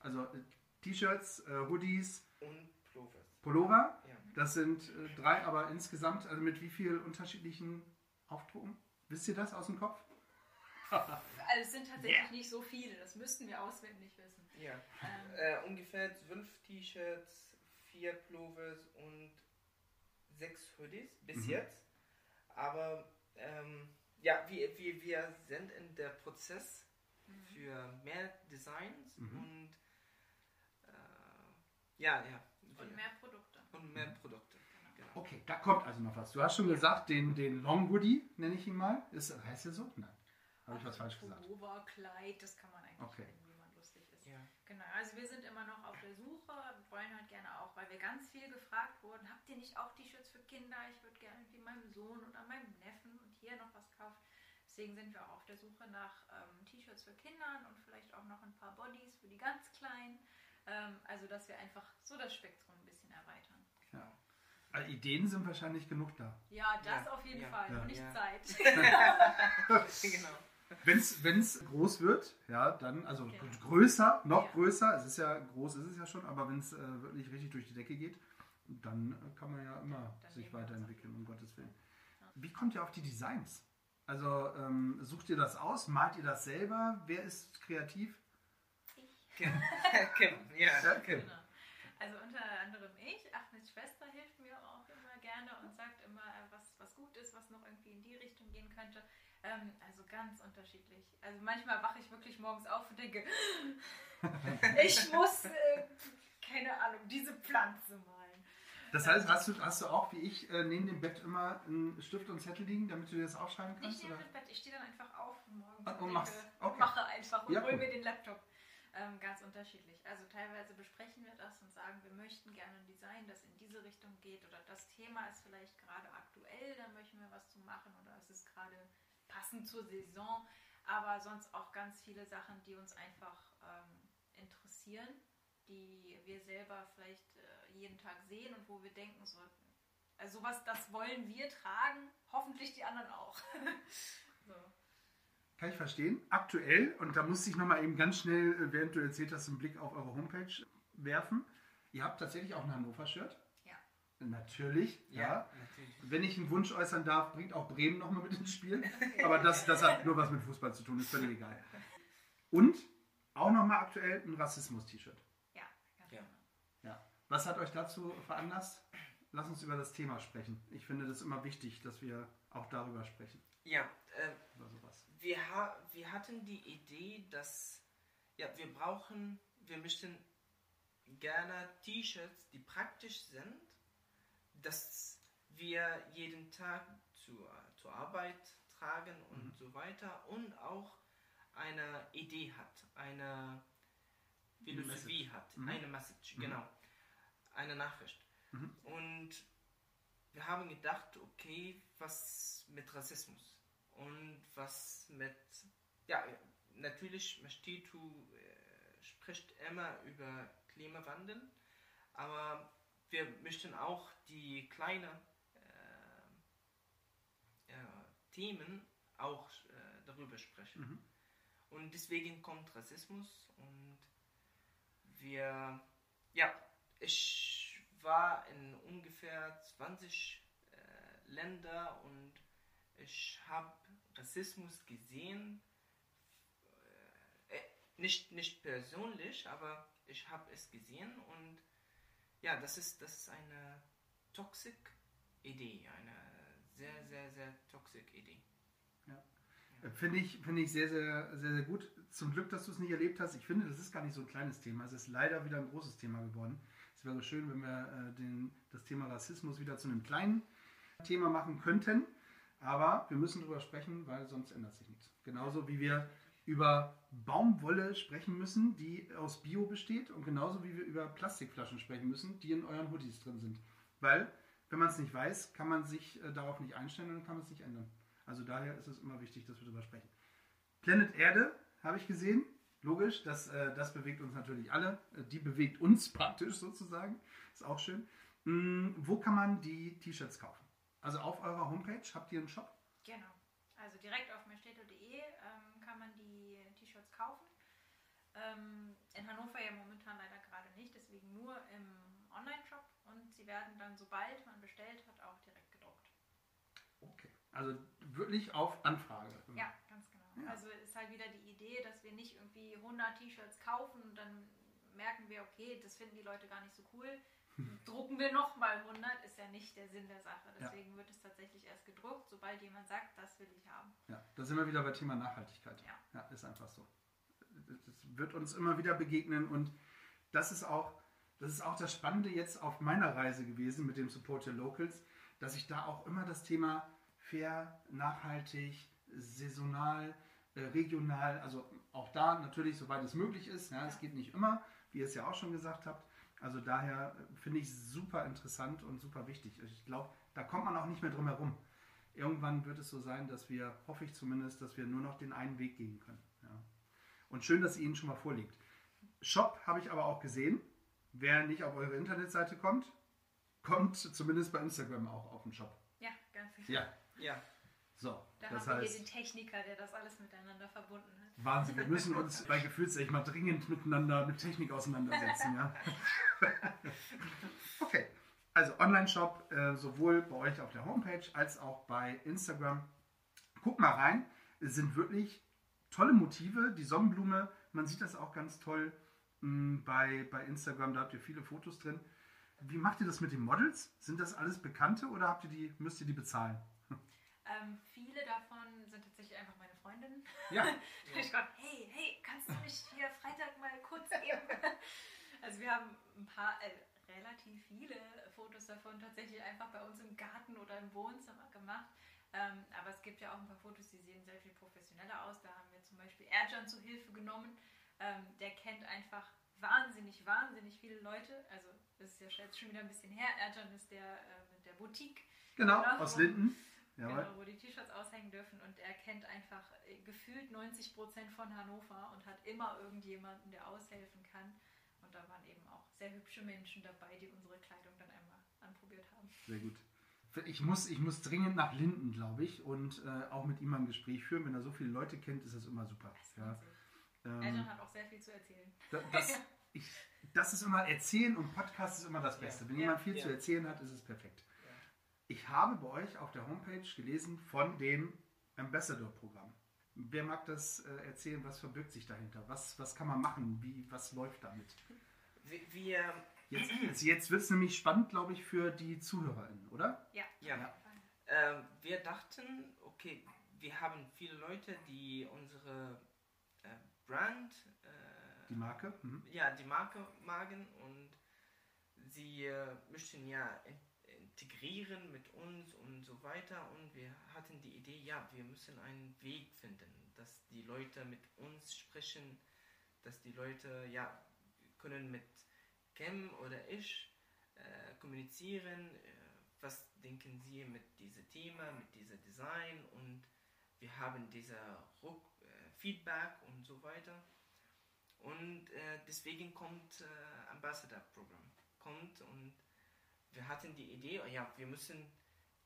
Also äh, T-Shirts, äh, Hoodies, Und Plovers. Pullover, Ja. das sind äh, drei, aber insgesamt, also mit wie vielen unterschiedlichen Aufdrucken? Wisst ihr das aus dem Kopf? [LAUGHS] Also es sind tatsächlich Yeah. nicht so viele, das müssten wir auswendig wissen. Ja. Ähm, Äh, ungefähr zwölf T-Shirts, vier Pullovers und sechs Hoodies bis Mhm. jetzt. Aber ähm, ja, wir, wir, wir sind in der Prozess für mehr Designs Mhm. und äh, ja, ja. und mehr Produkte. und mehr Produkte. Genau. Okay, da kommt also noch was. Du hast schon gesagt, den, den Long Hoodie, nenne ich ihn mal. Ist, heißt der so? Nein. Habe ich was falsch gesagt? Pullover, Kleid, das kann man eigentlich Okay. nennen, wie man lustig ist. Ja. Genau, also wir sind immer noch auf der Suche, wollen halt gerne auch, weil wir ganz viel gefragt wurden, habt ihr nicht auch T-Shirts für Kinder? Ich würde gerne wie meinem Sohn oder meinem Neffen und hier noch was kaufen. Deswegen sind wir auch auf der Suche nach ähm, T-Shirts für Kinder und vielleicht auch noch ein paar Bodies für die ganz Kleinen. Ähm, also dass wir einfach so das Spektrum ein bisschen erweitern. Ja. Also Ideen sind wahrscheinlich genug da. Ja, das Ja, auf jeden ja, Fall, ja. und nicht Ja. Zeit. [LAUGHS] [LAUGHS] genau. Wenn es groß wird, ja, dann, also Genau. größer, noch Ja. größer, es ist ja groß, ist es ja schon, aber wenn es äh, wirklich richtig durch die Decke geht, dann äh, kann man ja immer Dann sich weiterentwickeln, um Gottes Willen. Ja. Wie kommt ihr auf die Designs? Also ähm, sucht ihr das aus, malt ihr das selber? Wer ist kreativ? Kim. [LAUGHS] Kim. Ja. Ja, Kim. Genau. Also unter anderem ich, Ahmeds Schwester hilft mir auch immer gerne und sagt immer, äh, was, was gut ist, was noch irgendwie in die Richtung gehen könnte. Ähm, also ganz unterschiedlich. Also manchmal wache ich wirklich morgens auf und denke, [LAUGHS] ich muss, äh, keine Ahnung, diese Pflanze malen. Das heißt, hast du, hast du auch, wie ich, äh, neben dem Bett immer einen Stift und Zettel liegen, damit du dir das aufschreiben Nicht kannst? neben Oder? dem Bett, ich stehe dann einfach auf morgens Ah, und, und denke, machst. Okay. mache einfach und Ja, hol cool. mir den Laptop. Ähm, ganz unterschiedlich. Also teilweise besprechen wir das und sagen, wir möchten gerne ein Design, das in diese Richtung geht oder das Thema ist vielleicht gerade aktuell, da möchten wir was zu machen oder es ist gerade passend zur Saison, aber sonst auch ganz viele Sachen, die uns einfach ähm, interessieren, die wir selber vielleicht äh, jeden Tag sehen und wo wir denken sollten, also sowas, das wollen wir tragen, hoffentlich die anderen auch. [LAUGHS] so. Kann ich verstehen. Aktuell, und da musste ich nochmal eben ganz schnell, äh, während du erzählt hast, einen Blick auf eure Homepage werfen. Ihr habt tatsächlich auch ein Hannover-Shirt. Ja. Natürlich, ja. natürlich. Wenn ich einen Wunsch äußern darf, bringt auch Bremen nochmal mit ins Spiel. Aber das, das hat nur was mit Fußball zu tun, ist völlig egal. Und auch nochmal aktuell ein Rassismus-T-Shirt. Ja, ganz Ja. genau. Ja. Was hat euch dazu veranlasst? Lass uns über das Thema sprechen. Ich finde das immer wichtig, dass wir auch darüber sprechen. Ja, äh, Über sowas. wir, ha wir hatten die Idee, dass ja, wir brauchen, wir möchten gerne T-Shirts, die praktisch sind, dass wir jeden Tag zur, zur Arbeit tragen und Mhm. so weiter und auch eine Idee hat, eine Philosophie hat. Mhm. Eine Message, Mhm. genau. Eine Nachricht. Mhm. Und wir haben gedacht, okay, was mit Rassismus und was mit, ja, natürlich, Mastitu äh, spricht immer über Klimawandel, aber wir möchten auch die kleinen äh, äh, Themen auch äh, darüber sprechen. Mhm. Und deswegen kommt Rassismus und wir, ja, ich war in ungefähr 20 äh, Länder und ich habe Rassismus gesehen, äh, nicht, nicht persönlich, aber ich habe es gesehen und ja, das ist, das ist eine toxic Idee, eine sehr, sehr, sehr toxic Idee. Finde ich, finde ich sehr, sehr, sehr, sehr gut. Zum Glück, dass du es nicht erlebt hast. Ich finde, das ist gar nicht so ein kleines Thema. Es ist leider wieder ein großes Thema geworden. Es wäre schön, wenn wir äh, den, das Thema Rassismus wieder zu einem kleinen Thema machen könnten. Aber wir müssen darüber sprechen, weil sonst ändert sich nichts. Genauso wie wir über Baumwolle sprechen müssen, die aus Bio besteht. Und genauso wie wir über Plastikflaschen sprechen müssen, die in euren Hoodies drin sind. Weil, wenn man es nicht weiß, kann man sich äh, darauf nicht einstellen und kann es nicht ändern. Also daher ist es immer wichtig, dass wir darüber sprechen. Planet Erde habe ich gesehen. Logisch, das, äh, das bewegt uns natürlich alle. Äh, die bewegt uns [LAUGHS] praktisch sozusagen. Ist auch schön. Mm, wo kann man die T-Shirts kaufen? Also auf eurer Homepage habt ihr einen Shop? Genau. Also direkt auf mesteto.de ähm, kann man die kaufen. Ähm, in Hannover ja momentan leider gerade nicht, deswegen nur im Online-Shop. Und sie werden dann, sobald man bestellt hat, auch direkt gedruckt. Okay. Also wirklich auf Anfrage. Ja, ganz genau. Ja. Also ist halt wieder die Idee, dass wir nicht irgendwie 100 T-Shirts kaufen und dann merken wir, okay, das finden die Leute gar nicht so cool. [LAUGHS] Drucken wir nochmal 100, ist ja nicht der Sinn der Sache. Ja. Deswegen wird es tatsächlich erst gedruckt, sobald jemand sagt, das will ich haben. Ja, da sind wir wieder bei Thema Nachhaltigkeit. Ja. ja, ist einfach so. Das wird uns immer wieder begegnen und das ist auch, das ist auch das Spannende jetzt auf meiner Reise gewesen mit dem Support Your Locals, dass ich da auch immer das Thema fair, nachhaltig, saisonal, äh, regional, also auch da natürlich, soweit es möglich ist. Ja, es geht nicht immer, wie ihr es ja auch schon gesagt habt. Also daher äh, finde ich es super interessant und super wichtig. Ich glaube, da kommt man auch nicht mehr drum herum. Irgendwann wird es so sein, dass wir, hoffe ich zumindest, dass wir nur noch den einen Weg gehen können. Und schön, dass ihr Ihnen schon mal vorliegt. Shop habe ich aber auch gesehen. Wer nicht auf eure Internetseite kommt, kommt zumindest bei Instagram auch auf den Shop. Ja, ganz genau. Ja, Ja, so. Da das haben wir hier den Techniker, der das alles miteinander verbunden hat. Wahnsinn, wir müssen uns bei Gefühlsecht mal dringend miteinander mit Technik auseinandersetzen. Ja? [LAUGHS] okay, also Online-Shop, äh, sowohl bei euch auf der Homepage als auch bei Instagram. Guck mal rein, es sind wirklich tolle Motive. Die Sonnenblume, man sieht das auch ganz toll mh, bei, bei Instagram, da habt ihr viele Fotos drin. Wie macht ihr das mit den Models? Sind das alles Bekannte oder habt ihr die, müsst ihr die bezahlen? Ähm, viele davon sind tatsächlich einfach meine Freundinnen. Ja, [LAUGHS] Ich komme, hey, hey, kannst du mich hier Freitag mal kurz geben? [LAUGHS] Also wir haben ein paar, äh, relativ viele Fotos davon tatsächlich einfach bei uns im Garten oder im Wohnzimmer gemacht. Ähm, aber es gibt ja auch ein paar Fotos, die sehen sehr viel professioneller aus. Da zum Beispiel Erjan zu Hilfe genommen. Ähm, der kennt einfach wahnsinnig, wahnsinnig viele Leute. Also das ist ja jetzt schon wieder ein bisschen her. Erjan ist der äh, mit der Boutique. genau, Genau. aus Linden. Jawohl. Genau, wo die T-Shirts aushängen dürfen und er kennt einfach äh, gefühlt 90 Prozent von Hannover und hat immer irgendjemanden, der aushelfen kann. Und da waren eben auch sehr hübsche Menschen dabei, die unsere Kleidung dann einmal anprobiert haben. Sehr gut. Ich muss, ich muss dringend nach Linden, glaube ich, und äh, auch mit ihm mal ein Gespräch führen. Wenn er so viele Leute kennt, ist das immer super. Das Ja, ähm, Eltern hat auch sehr viel zu erzählen. da- das, [LAUGHS] ich, das ist immer Erzählen und Podcast ist immer das Beste. Wenn Ja. jemand viel Ja. zu erzählen hat, ist es perfekt. Ja. Ich habe bei euch auf der Homepage gelesen von dem Ambassador-Programm. Wer mag das äh, erzählen? Was verbirgt sich dahinter? Was, was kann man machen? Wie, was läuft damit? wir Jetzt, jetzt, jetzt wird es nämlich spannend, glaube ich, für die ZuhörerInnen, oder? Ja, Ja. Ja. Ähm, wir dachten, okay, wir haben viele Leute, die unsere äh, Brand, äh, Die Marke? Mhm. ja, die Marke magen und sie äh, möchten ja in, integrieren mit uns und so weiter. Und wir hatten die Idee, ja, wir müssen einen Weg finden, dass die Leute mit uns sprechen, dass die Leute ja können mit Cam oder ich äh, kommunizieren, äh, was denken Sie mit diesem Thema, mit diesem Design? Und wir haben dieser Ruck, äh, Feedback und so weiter. Und äh, deswegen kommt äh, Ambassador Programm kommt und wir hatten die Idee, oh ja, wir müssen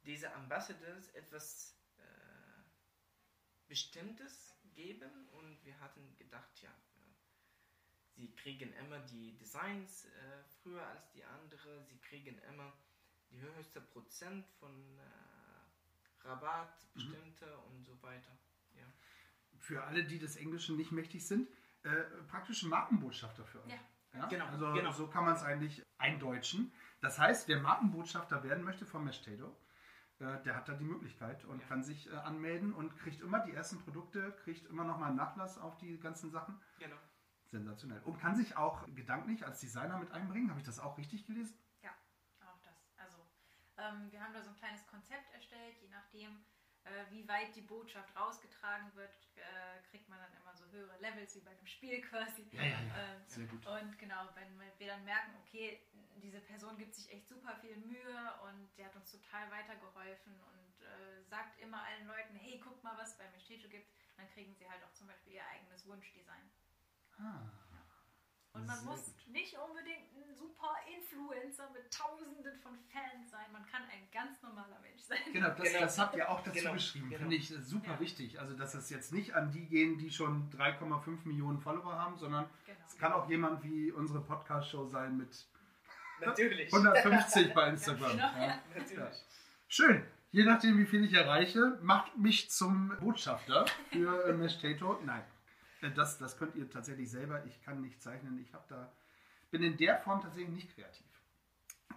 diese Ambassadors etwas äh, Bestimmtes geben. Und wir hatten gedacht, ja, sie kriegen immer die Designs äh, früher als die anderen, sie kriegen immer die höchste Prozent von äh, Rabatt, bestimmte mhm. und so weiter. Ja. Für alle, die des Englischen nicht mächtig sind, äh, praktische Markenbotschafter für euch. Ja. Ja? Genau, also genau. so kann man es eigentlich eindeutschen. Das heißt, wer Markenbotschafter werden möchte von Meshtato, äh, der hat da die Möglichkeit und ja. kann sich äh, anmelden und kriegt immer die ersten Produkte, kriegt immer noch mal einen Nachlass auf die ganzen Sachen. Genau. Sensationell. Und kann sich auch gedanklich als Designer mit einbringen. Habe ich das auch richtig gelesen? Ja, auch das. Also ähm, wir haben da so ein kleines Konzept erstellt, je nachdem, äh, wie weit die Botschaft rausgetragen wird, äh, kriegt man dann immer so höhere Levels wie bei einem Spiel quasi. Ja, ja, ja. Ähm, Sehr gut. Und genau, wenn wir dann merken, okay, diese Person gibt sich echt super viel Mühe und der hat uns total weitergeholfen und äh, sagt immer allen Leuten, hey, guck mal, was es bei Mestecho gibt, dann kriegen sie halt auch zum Beispiel ihr eigenes Wunschdesign. Ah. Und man muss gut. nicht unbedingt ein super Influencer mit Tausenden von Fans sein. Man kann ein ganz normaler Mensch sein. Genau, das, genau. das habt ihr auch dazu genau. geschrieben. Genau. Finde ich super ja. wichtig. Also, dass es jetzt nicht an die gehen, die schon 3,5 Millionen Follower haben, sondern genau. es kann auch jemand wie unsere Podcast-Show sein mit Natürlich. 150 bei Instagram. Ja, genau. ja. Natürlich. Schön. Je nachdem, wie viel ich erreiche, macht mich zum Botschafter für äh, Mesh Tato. Nein. Äh, das, das könnt ihr tatsächlich selber. Ich kann nicht zeichnen. Ich habe da, bin in der Form tatsächlich nicht kreativ.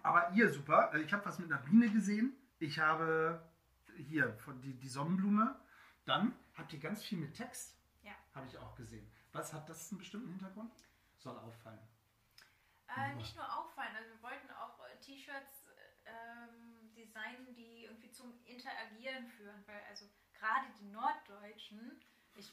Aber ihr super. Äh, ich habe was mit einer Biene gesehen. Ich habe hier die, die Sonnenblume. Dann habt ihr ganz viel mit Text. Ja. Habe ich auch gesehen. Was hat das einen bestimmten Hintergrund? Soll auffallen. Äh, nicht nur auffallen. Also wir wollten auch äh, T-Shirts ähm, designen, die irgendwie zum Interagieren führen. Weil also gerade die Norddeutschen, ich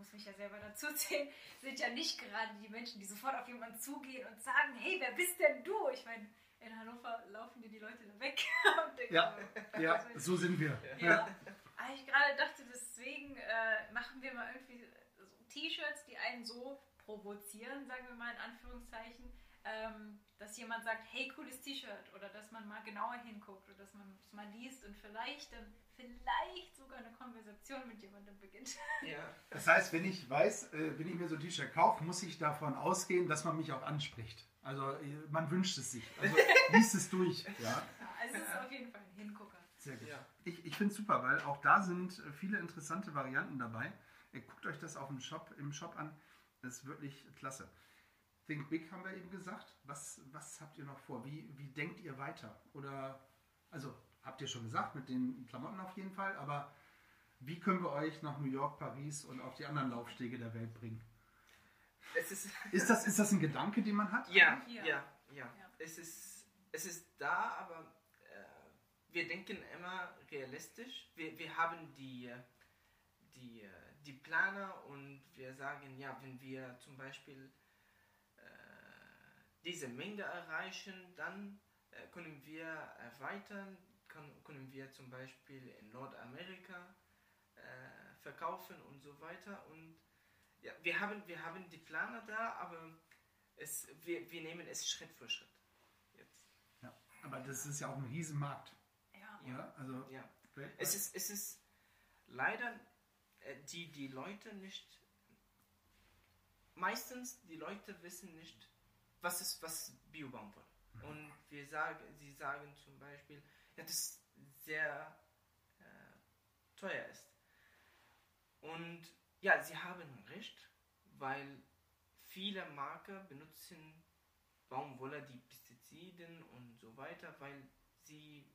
muss mich ja selber dazu [LAUGHS] zählen, sind ja nicht gerade die Menschen, die sofort auf jemanden zugehen und sagen, hey, wer bist denn du? Ich meine, in Hannover laufen dir die Leute da weg. [LAUGHS] denken, ja, oh, ja so sind wir. Ja. ja. Aber ich gerade dachte, deswegen äh, machen wir mal irgendwie so T-Shirts, die einen so provozieren, sagen wir mal in Anführungszeichen, ähm, dass jemand sagt, hey, cooles T-Shirt oder dass man mal genauer hinguckt oder dass man es mal liest und vielleicht dann vielleicht sogar eine Konversation mit jemandem beginnt. [LAUGHS] Ja. Das heißt, wenn ich weiß, äh, wenn ich mir so ein T-Shirt kaufe, muss ich davon ausgehen, dass man mich auch anspricht. Also äh, man wünscht es sich. Also [LAUGHS] liest es durch. Ja. ja also es ist auf jeden Fall ein Hingucker. Sehr gut. Ja. Ich, ich finde es super, weil auch da sind äh, viele interessante Varianten dabei. Guckt euch das auf dem Shop, im Shop an. Das ist wirklich klasse. Think Big haben wir eben gesagt. Was, was habt ihr noch vor? Wie, wie denkt ihr weiter? Oder, also habt ihr schon gesagt, mit den Klamotten auf jeden Fall, aber wie können wir euch nach New York, Paris und auf die anderen Laufstege der Welt bringen? Ist, [LAUGHS] ist, das, ist das ein Gedanke, den man hat? Ja, ja, ja. ja. Es, ist, es ist da, aber äh, wir denken immer realistisch. Wir, wir haben die, die, die Planer und wir sagen, ja, wenn wir zum Beispiel diese Menge erreichen, dann äh, können wir erweitern, kann, können wir zum Beispiel in Nordamerika äh, verkaufen und so weiter. Und ja, wir haben, wir haben die Planer da, aber es, wir, wir nehmen es Schritt für Schritt. Jetzt. Ja, aber das ist ja auch ein Riesenmarkt. Ja. ja also ja. Es, ist, es ist leider äh, die, die Leute nicht, meistens die Leute wissen nicht, was ist was Biobaumwolle? Mhm. Und wir sagen, sie sagen zum Beispiel, ja, das sehr äh, teuer ist. Und ja, sie haben recht, weil viele Marken benutzen Baumwolle, die Pestiziden und so weiter, weil sie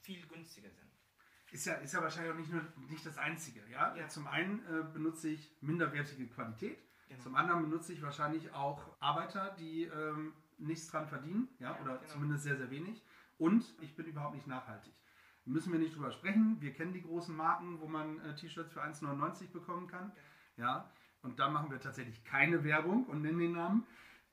viel günstiger sind. Ist ja, ist ja wahrscheinlich auch nicht nur nicht das Einzige. Ja? ja. Zum einen äh, benutze ich minderwertige Qualität Genau. Zum anderen benutze ich wahrscheinlich auch Arbeiter, die ähm, nichts dran verdienen, ja, ja oder genau. zumindest sehr, sehr wenig. Und ich bin überhaupt nicht nachhaltig. Müssen wir nicht drüber sprechen. Wir kennen die großen Marken, wo man äh, T-Shirts für 1,99 bekommen kann. Ja. ja. Und da machen wir tatsächlich keine Werbung und nennen den Namen.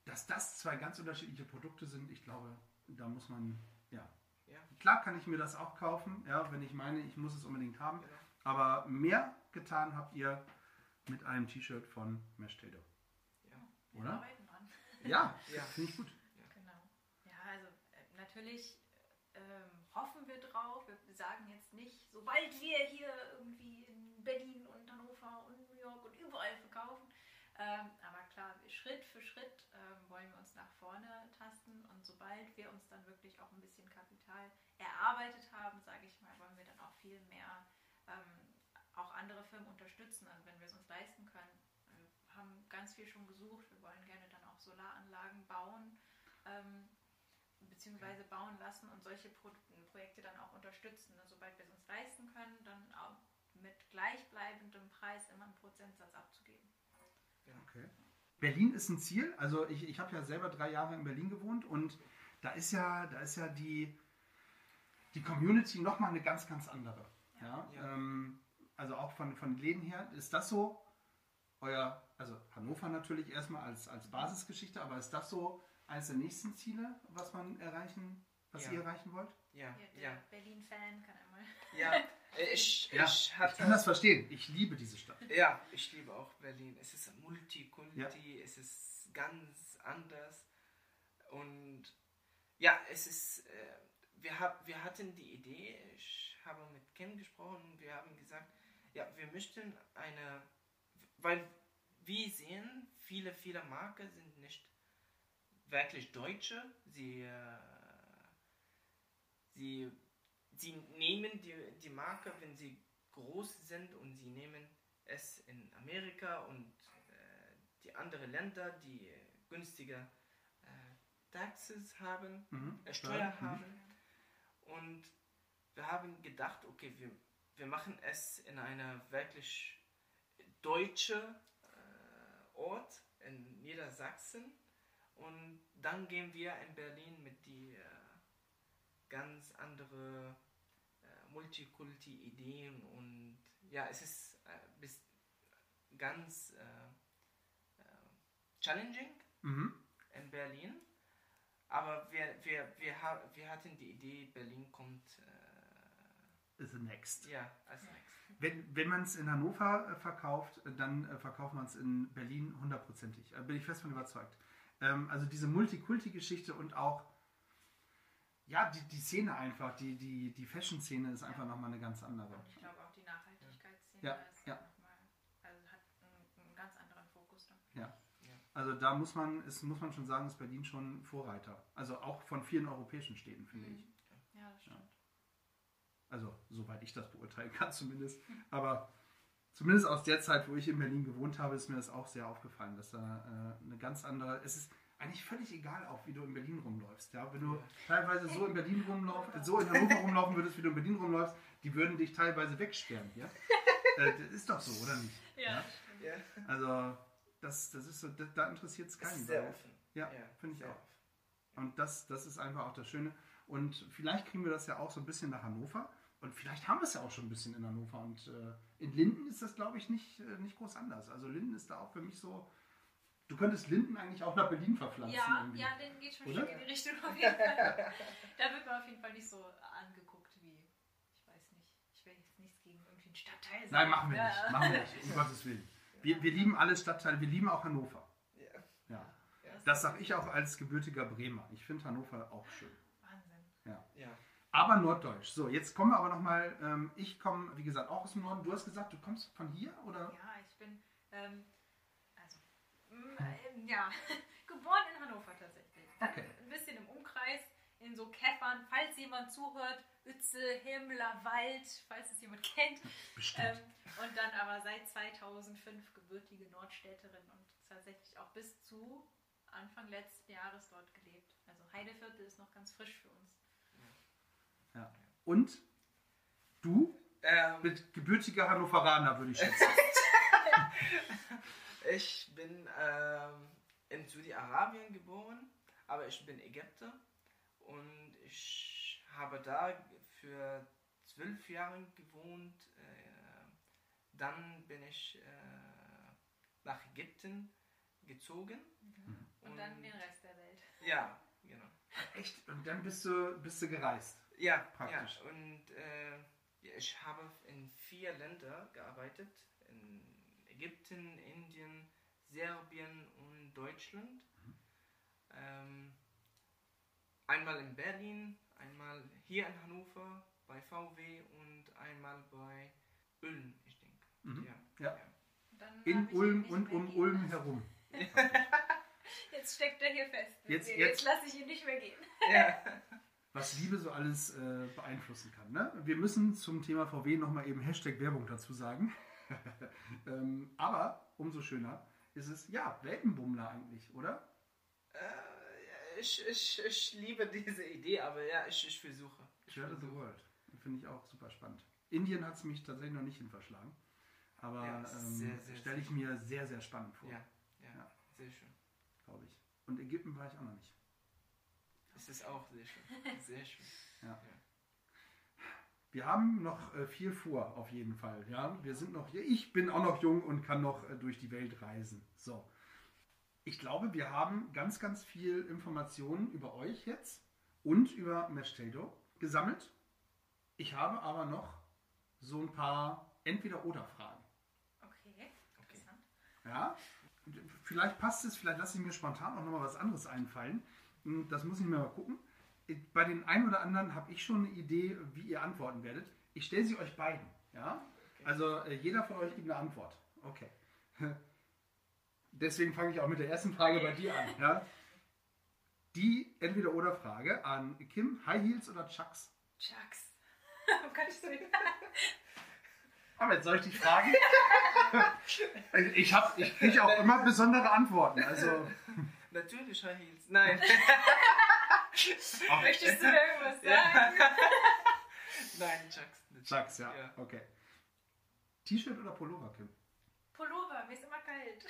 dass das zwei ganz unterschiedliche Produkte sind, ich glaube, da muss man, ja. Ja. Klar kann ich mir das auch kaufen, ja, wenn ich meine, ich muss es unbedingt haben. Genau. Aber mehr getan habt ihr mit einem T-Shirt von Mesh Tato. Ja. Wir Oder? arbeiten dran. Ja, Ja. finde ich gut. Genau. Ja, also äh, natürlich ähm, hoffen wir drauf. Wir sagen jetzt nicht, sobald wir hier irgendwie in Berlin und Hannover und New York und überall verkaufen. Ähm, aber klar, Schritt für Schritt ähm, wollen wir uns nach vorne tasten und sobald wir uns dann wirklich auch ein bisschen Kapital erarbeitet haben, sage ich mal, wollen wir dann auch viel mehr ähm, auch andere Firmen unterstützen, also wenn wir es uns leisten können. Wir haben ganz viel schon gesucht, wir wollen gerne dann auch Solaranlagen bauen. Ähm, beziehungsweise bauen lassen und solche Pro Projekte dann auch unterstützen. Und sobald wir es uns leisten können, dann auch mit gleichbleibendem Preis immer einen Prozentsatz abzugeben. Okay. Berlin ist ein Ziel. Also ich, ich habe ja selber drei Jahre in Berlin gewohnt und da ist ja, da ist ja die, die Community nochmal eine ganz, ganz andere. Ja. Ja. Ähm, also auch von, von Läden her. Ist das so euer, also Hannover natürlich erstmal als, als Basisgeschichte, aber ist das so eines der nächsten Ziele, was man erreichen, was Ja. ihr erreichen wollt? Ja, ja, Berlin-Fan kann einmal. ja. Äh, Ich, Ja, ich Ich kann das verstehen. Ich liebe diese Stadt. Ja, ich liebe auch Berlin. Es ist Multikulti, Ja. es ist ganz anders. Und ja, es ist, äh, wir, hab, wir hatten die Idee, ich habe mit Ken gesprochen, wir haben gesagt, ja, wir möchten eine, weil wir sehen, viele, viele Marken sind nicht wirklich Deutsche. Sie, äh, sie, sie nehmen die, die Marke, wenn sie groß sind und sie nehmen es in Amerika und äh, die anderen Länder, die günstige äh, Taxes haben, Mhm. äh, Steuer Mhm. haben. Und wir haben gedacht, okay, wir, wir machen es in einer wirklich deutsche äh, Ort in Niedersachsen und dann gehen wir in Berlin mit die äh, ganz andere äh, Multikulti-Ideen und ja, es ist äh, bis ganz äh, äh, challenging Mhm. in Berlin. Aber wir, wir, wir, ha wir hatten die Idee, Berlin kommt the next. ja, als nächstes. Wenn, wenn man es in Hannover äh, verkauft, äh, dann äh, verkauft man es in Berlin hundertprozentig. Da bin ich fest von überzeugt. Ähm, also diese Multikulti-Geschichte und auch ja, die, die Szene einfach, die, die, die Fashion-Szene ist einfach nochmal eine ganz andere. Und ich glaube auch die Nachhaltigkeitsszene Ja, ist ja. nochmal, also hat einen, einen ganz anderen Fokus dann. Ja. Also da muss man, ist, muss man schon sagen, ist Berlin schon Vorreiter. Also auch von vielen europäischen Städten, finde ich. Ja. Also soweit ich das beurteilen kann zumindest. Aber zumindest aus der Zeit, wo ich in Berlin gewohnt habe, ist mir das auch sehr aufgefallen, dass da äh, eine ganz andere. Es ist eigentlich völlig egal, auch wie du in Berlin rumläufst. Ja? Wenn du Ja. teilweise so in Berlin rumlaufst, [LAUGHS] so in Hannover rumlaufen würdest, wie du in Berlin rumläufst, die würden dich teilweise wegsperren. Ja? [LAUGHS] äh, das ist doch so, oder nicht? Ja, Ja, Also das, das ist so, da, da interessiert es keinen. ist sehr offen. Ja, finde ich auch. offen. Und das, das ist einfach auch das Schöne. Und vielleicht kriegen wir das ja auch so ein bisschen nach Hannover. Und vielleicht haben wir es ja auch schon ein bisschen in Hannover. Und äh, in Linden ist das, glaube ich, nicht, äh, nicht groß anders. Also Linden ist da auch für mich so. Du könntest Linden eigentlich auch nach Berlin verpflanzen. Ja, irgendwie. ja, den geht schon Oder? in die Richtung auf jeden Fall. [LAUGHS] Da wird man auf jeden Fall nicht so angeguckt wie, ich weiß nicht, ich will jetzt nichts gegen irgendwie einen Stadtteil sagen. Nein, machen wir Ja. nicht. Machen wir nicht, um [LAUGHS] Gottes Willen. Wir, wir lieben alle Stadtteile, wir lieben auch Hannover. Ja. Ja. Ja. Das sage ich auch als gebürtiger Bremer. Ich finde Hannover auch schön. Wahnsinn. Ja. Aber norddeutsch. So, jetzt kommen wir aber nochmal. Ähm, ich komme, wie gesagt, auch aus dem Norden. Du hast gesagt, du kommst von hier, oder? Ja, ich bin, ähm, also, mm, ähm, ja, [LAUGHS] geboren in Hannover tatsächlich. Okay. Ein bisschen im Umkreis, in so Käffern, falls jemand zuhört, Uetze, Himmler, Wald, falls es jemand [LAUGHS] kennt. Bestimmt. Ähm, und dann aber seit 2005 gebürtige Nordstädterin und tatsächlich auch bis zu Anfang letzten Jahres dort gelebt. Also Heideviertel ist noch ganz frisch für uns. Ja. Und du Ähm, mit gebürtiger Hannoveraner, würde ich schätzen. [LAUGHS] ich bin ähm, in Saudi-Arabien geboren, aber ich bin Ägypter und ich habe da für zwölf Jahre gewohnt. Äh, dann bin ich äh, nach Ägypten gezogen. Und dann den Rest der Welt. Ja, genau. Echt? Und dann bist du, bist du gereist. Ja, Praktisch. ja. Und äh, ich habe in vier Ländern gearbeitet. In Ägypten, Indien, Serbien und Deutschland. Ähm, einmal in Berlin, einmal hier in Hannover bei VW und einmal bei Ulm, ich denke. Mhm. Ja. Ja. In Ulm und um gehen Ulm herum. [LAUGHS] Jetzt steckt er hier fest. Jetzt- jetzt jetzt- lasse ich ihn nicht mehr gehen. ja. [LAUGHS] Was Liebe so alles äh, beeinflussen kann. Ne? Wir müssen zum Thema VW nochmal eben Hashtag Werbung dazu sagen. [LAUGHS] ähm, aber umso schöner ist es, ja, Weltenbummler eigentlich, oder? Äh, ich, ich, ich liebe diese Idee, aber ja, ich, ich versuche. Ich Share the. World. Finde ich auch super spannend. Indien hat es mich tatsächlich noch nicht hin verschlagen. Aber Ja, ähm, stelle ich mir sehr, sehr spannend vor, Ja, ja, Ja. sehr schön. glaube ich. Und Ägypten war ich auch noch nicht. Es ist auch sehr schön. Sehr schön. Wir haben noch äh, viel vor, auf jeden Fall. Ja, wir sind noch, ich bin auch noch jung und kann noch äh, durch die Welt reisen. So. Ich glaube, wir haben ganz, ganz viel Informationen über euch jetzt und über Meshtato gesammelt. Ich habe aber noch so ein paar Entweder-Oder-Fragen. Okay, interessant. Ja, vielleicht passt es, vielleicht lasse ich mir spontan auch noch mal was anderes einfallen. Hm, Das muss ich mir mal gucken. Bei den einen oder anderen habe ich schon eine Idee, wie ihr antworten werdet. Ich stelle sie euch beiden. Ja? Also äh, jeder von euch gibt eine Antwort. Okay. [LAUGHS] Deswegen fange ich auch mit der ersten Frage bei dir an. Ja? Die Entweder-Oder-Frage an Kim: High Heels oder Chucks? Chucks. [LAUGHS] Oh Gott, ich will- Aber jetzt soll ich dich fragen? [LAUGHS] ich habe, ich kriege auch immer besondere Antworten. Also, Natürlich High Heels. Nein. [LAUGHS] Möchtest du irgendwas Ja. sagen? [LAUGHS] Nein, Chucks. Chucks, ja. Ja. Okay. T-Shirt oder Pullover, Kim? Pullover, mir ist immer kalt.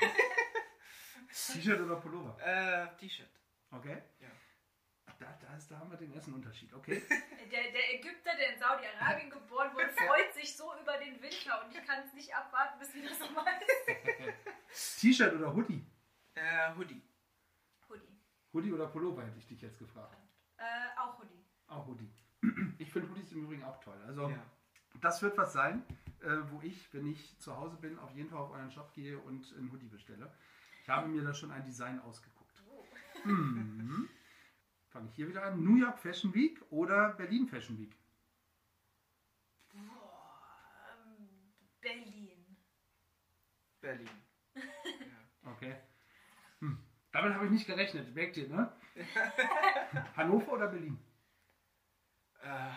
[LAUGHS] T-Shirt oder Pullover? Äh, T-Shirt. Okay. Ja. Da, da, ist, da haben wir den ersten Unterschied. Okay. Der, der Ägypter, der in Saudi-Arabien geboren wurde, freut sich so über den Winter und ich kann es nicht abwarten, bis wieder Sommer ist. T-Shirt oder Hoodie? Äh, Hoodie. Hoodie. Hoodie oder Pullover hätte ich dich jetzt gefragt. Äh, auch Hoodie. Auch Hoodie. [CLEARS THROAT] Ich finde Hoodies im Übrigen auch toll. Also Ja. das wird was sein, äh, wo ich, wenn ich zu Hause bin, auf jeden Fall auf euren Shop gehe und einen Hoodie bestelle. Ich habe mir da schon ein Design ausgeguckt. Oh. [LAUGHS] Mhm. Fange ich hier wieder an. New York Fashion Week oder Berlin Fashion Week? Boah, ähm, Berlin. Berlin. [LAUGHS] ja. Okay. Damit habe ich nicht gerechnet. Merkt ihr, ne? [LAUGHS] Hannover oder Berlin? Äh,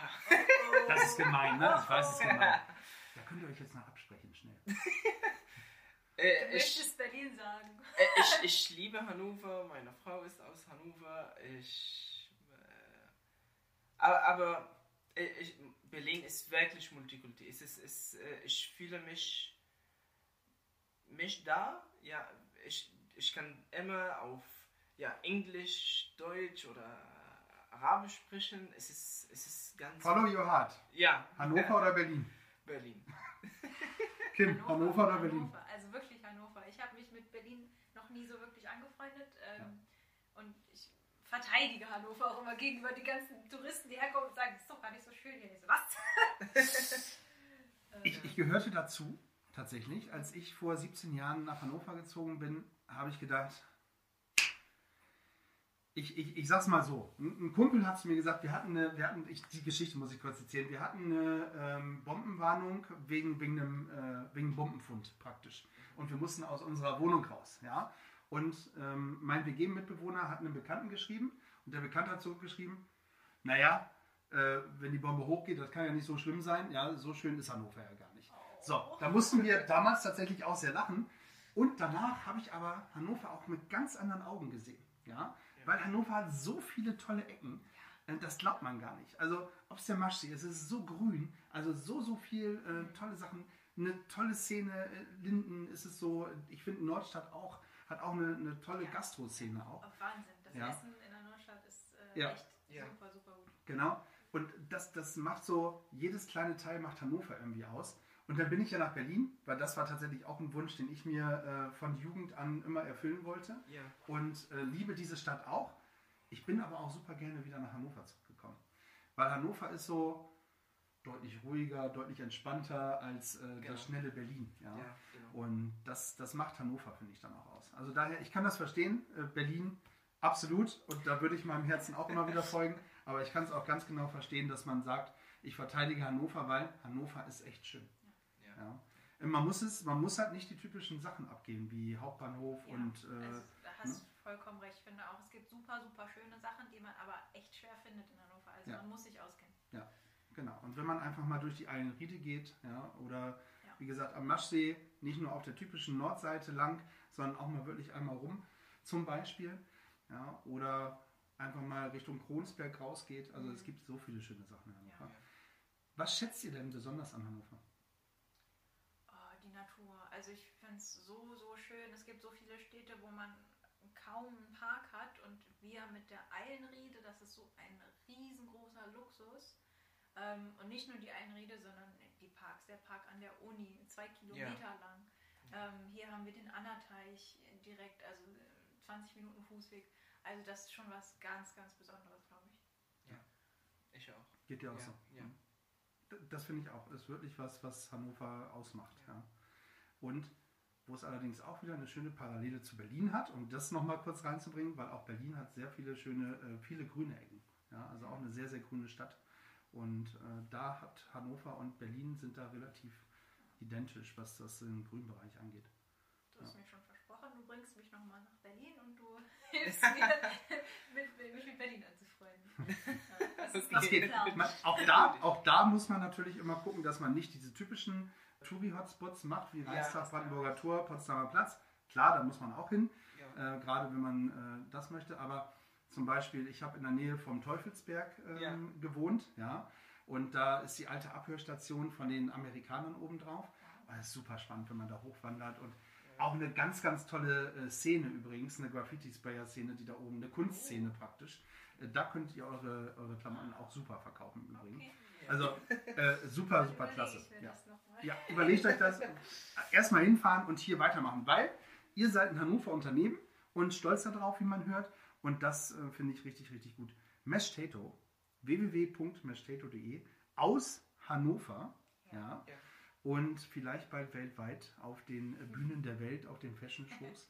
Das ist gemein, ne? Ich weiß, es ist gemein. [LAUGHS] Da könnt ihr euch jetzt noch absprechen, schnell. Du äh, ich, möchtest Berlin sagen. äh, ich, [LAUGHS] ich liebe Hannover. Meine Frau ist aus Hannover. Ich. Äh, aber aber ich, Berlin ist wirklich Multikulti. Es ist, es, ich fühle mich, mich da. Ja, ich, ich kann immer auf ja, Englisch, Deutsch oder Arabisch sprechen. Es ist, es ist ganz. Follow your heart. Ja, Hannover oder Berlin? Berlin. [LAUGHS] Kim, Hannover, oder Berlin? Hannover, also wirklich Hannover. Ich habe mich mit Berlin noch nie so wirklich angefreundet. Ähm, Und ich verteidige Hannover auch immer gegenüber die ganzen Touristen, die herkommen und sagen, es ist doch gar nicht so schön hier. Ich so, was? [LAUGHS] Ich, ich gehörte dazu, tatsächlich. Als ich vor 17 Jahren nach Hannover gezogen bin, habe ich gedacht, ich, ich, ich sag's mal so, ein Kumpel hat zu mir gesagt, wir hatten eine, wir hatten, ich, die Geschichte muss ich kurz erzählen, wir hatten eine ähm, Bombenwarnung wegen, wegen einem äh, wegen Bombenfund praktisch. Und wir mussten aus unserer Wohnung raus. Ja? Und ähm, mein WG-Mitbewohner hat einem Bekannten geschrieben und der Bekannte hat zurückgeschrieben, naja, äh, wenn die Bombe hochgeht, das kann ja nicht so schlimm sein. Ja, so schön ist Hannover ja gar nicht. So, da mussten wir damals tatsächlich auch sehr lachen. Und danach habe ich aber Hannover auch mit ganz anderen Augen gesehen. Ja, weil Hannover hat so viele tolle Ecken. äh, Das glaubt man gar nicht. Also, ob es der Maschsee ist, es ist so grün. Also, so, so viel äh, tolle Sachen. Eine tolle Szene. äh, Linden ist es so. Ich finde, Nordstadt auch hat auch eine, eine tolle Ja. Gastro-Szene auch. Oh, Wahnsinn. Das Ja. Essen in der Nordstadt ist äh, Ja. echt Ja. super, super gut. Genau. Und das, das macht so, jedes kleine Teil macht Hannover irgendwie aus. Und dann bin ich ja nach Berlin, weil das war tatsächlich auch ein Wunsch, den ich mir äh, von Jugend an immer erfüllen wollte. Ja. Und äh, liebe diese Stadt auch. Ich bin aber auch super gerne wieder nach Hannover zurückgekommen. Weil Hannover ist so deutlich ruhiger, deutlich entspannter als äh, Genau. das schnelle Berlin. Ja? Ja, genau. Und das, das macht Hannover, finde ich, dann auch aus. Also daher, ich kann das verstehen, äh, Berlin absolut. Und da würde ich meinem Herzen auch immer wieder [LAUGHS] folgen. Aber ich kann es auch ganz genau verstehen, dass man sagt, ich verteidige Hannover, weil Hannover ist echt schön. Ja. Ja. Und Man muss es, man muss halt nicht die typischen Sachen abgehen, wie Hauptbahnhof Ja, und äh, also, da hast du vollkommen recht. Ich finde auch, es gibt super, super schöne Sachen, die man aber echt schwer findet in Hannover. Also Ja. man muss sich auskennen. Genau. Und wenn man einfach mal durch die Eilenriede geht, ja, oder Ja. wie gesagt am Maschsee, nicht nur auf der typischen Nordseite lang, sondern auch mal wirklich einmal rum, zum Beispiel, ja, oder einfach mal Richtung Kronsberg rausgeht. Also es gibt so viele schöne Sachen in Hannover. Ja. Was schätzt ihr denn besonders an Hannover? Also ich finde es so, so schön. Es gibt so viele Städte, wo man kaum einen Park hat und wir mit der Eilenriede, das ist so ein riesengroßer Luxus. Ähm, und nicht nur die Eilenriede, sondern die Parks. Der Park an der Uni, zwei Kilometer lang. Ähm, hier haben wir den Annateich direkt, also äh, 20 Minuten Fußweg. Also das ist schon was ganz, ganz Besonderes, glaube ich. Ich auch. Geht dir auch Ja, so? ja. D- Das finde ich auch. Ist wirklich was, was Hannover ausmacht. Ja. Und wo es allerdings auch wieder eine schöne Parallele zu Berlin hat, um das nochmal kurz reinzubringen, weil auch Berlin hat sehr viele schöne, äh, viele grüne Ecken. Ja, also auch eine sehr, sehr grüne Stadt. Und äh, da hat Hannover und Berlin sind da relativ identisch, was das im Grünbereich angeht. Du hast mir schon versprochen, du bringst mich nochmal nach Berlin und du [LAUGHS] hilfst mir, [LAUGHS] mit, mich mit Berlin anzufreunden. [LAUGHS] Ja, das ist. Man, auch, da, auch da muss man natürlich immer gucken, dass man nicht diese typischen Touri-Hotspots macht, wie Ja, Reichstag, das- Brandenburger Tor, Potsdamer Platz. Klar, da muss man auch hin, Ja. äh, gerade wenn man äh, das möchte. Aber zum Beispiel, ich habe in der Nähe vom Teufelsberg ähm, Ja. gewohnt, ja. Und da ist die alte Abhörstation von den Amerikanern obendrauf. Das ist super spannend, wenn man da hochwandert. Und auch eine ganz, ganz tolle äh, Szene übrigens, eine Graffiti-Sprayer-Szene, die da oben, eine Kunstszene praktisch. Äh, da könnt ihr eure, eure Klamotten auch super verkaufen übrigens. Okay. Also äh, super, super klasse. Ja. ja, überlegt euch das. Erstmal hinfahren und hier weitermachen, weil ihr seid ein Hannover Unternehmen und stolz darauf, wie man hört. Und das äh, finde ich richtig, richtig gut. Meshtato, www.meshtato.de aus Hannover. Ja. Ja. Und vielleicht bald weltweit auf den [LAUGHS] Bühnen der Welt, auf den Fashion-Shows.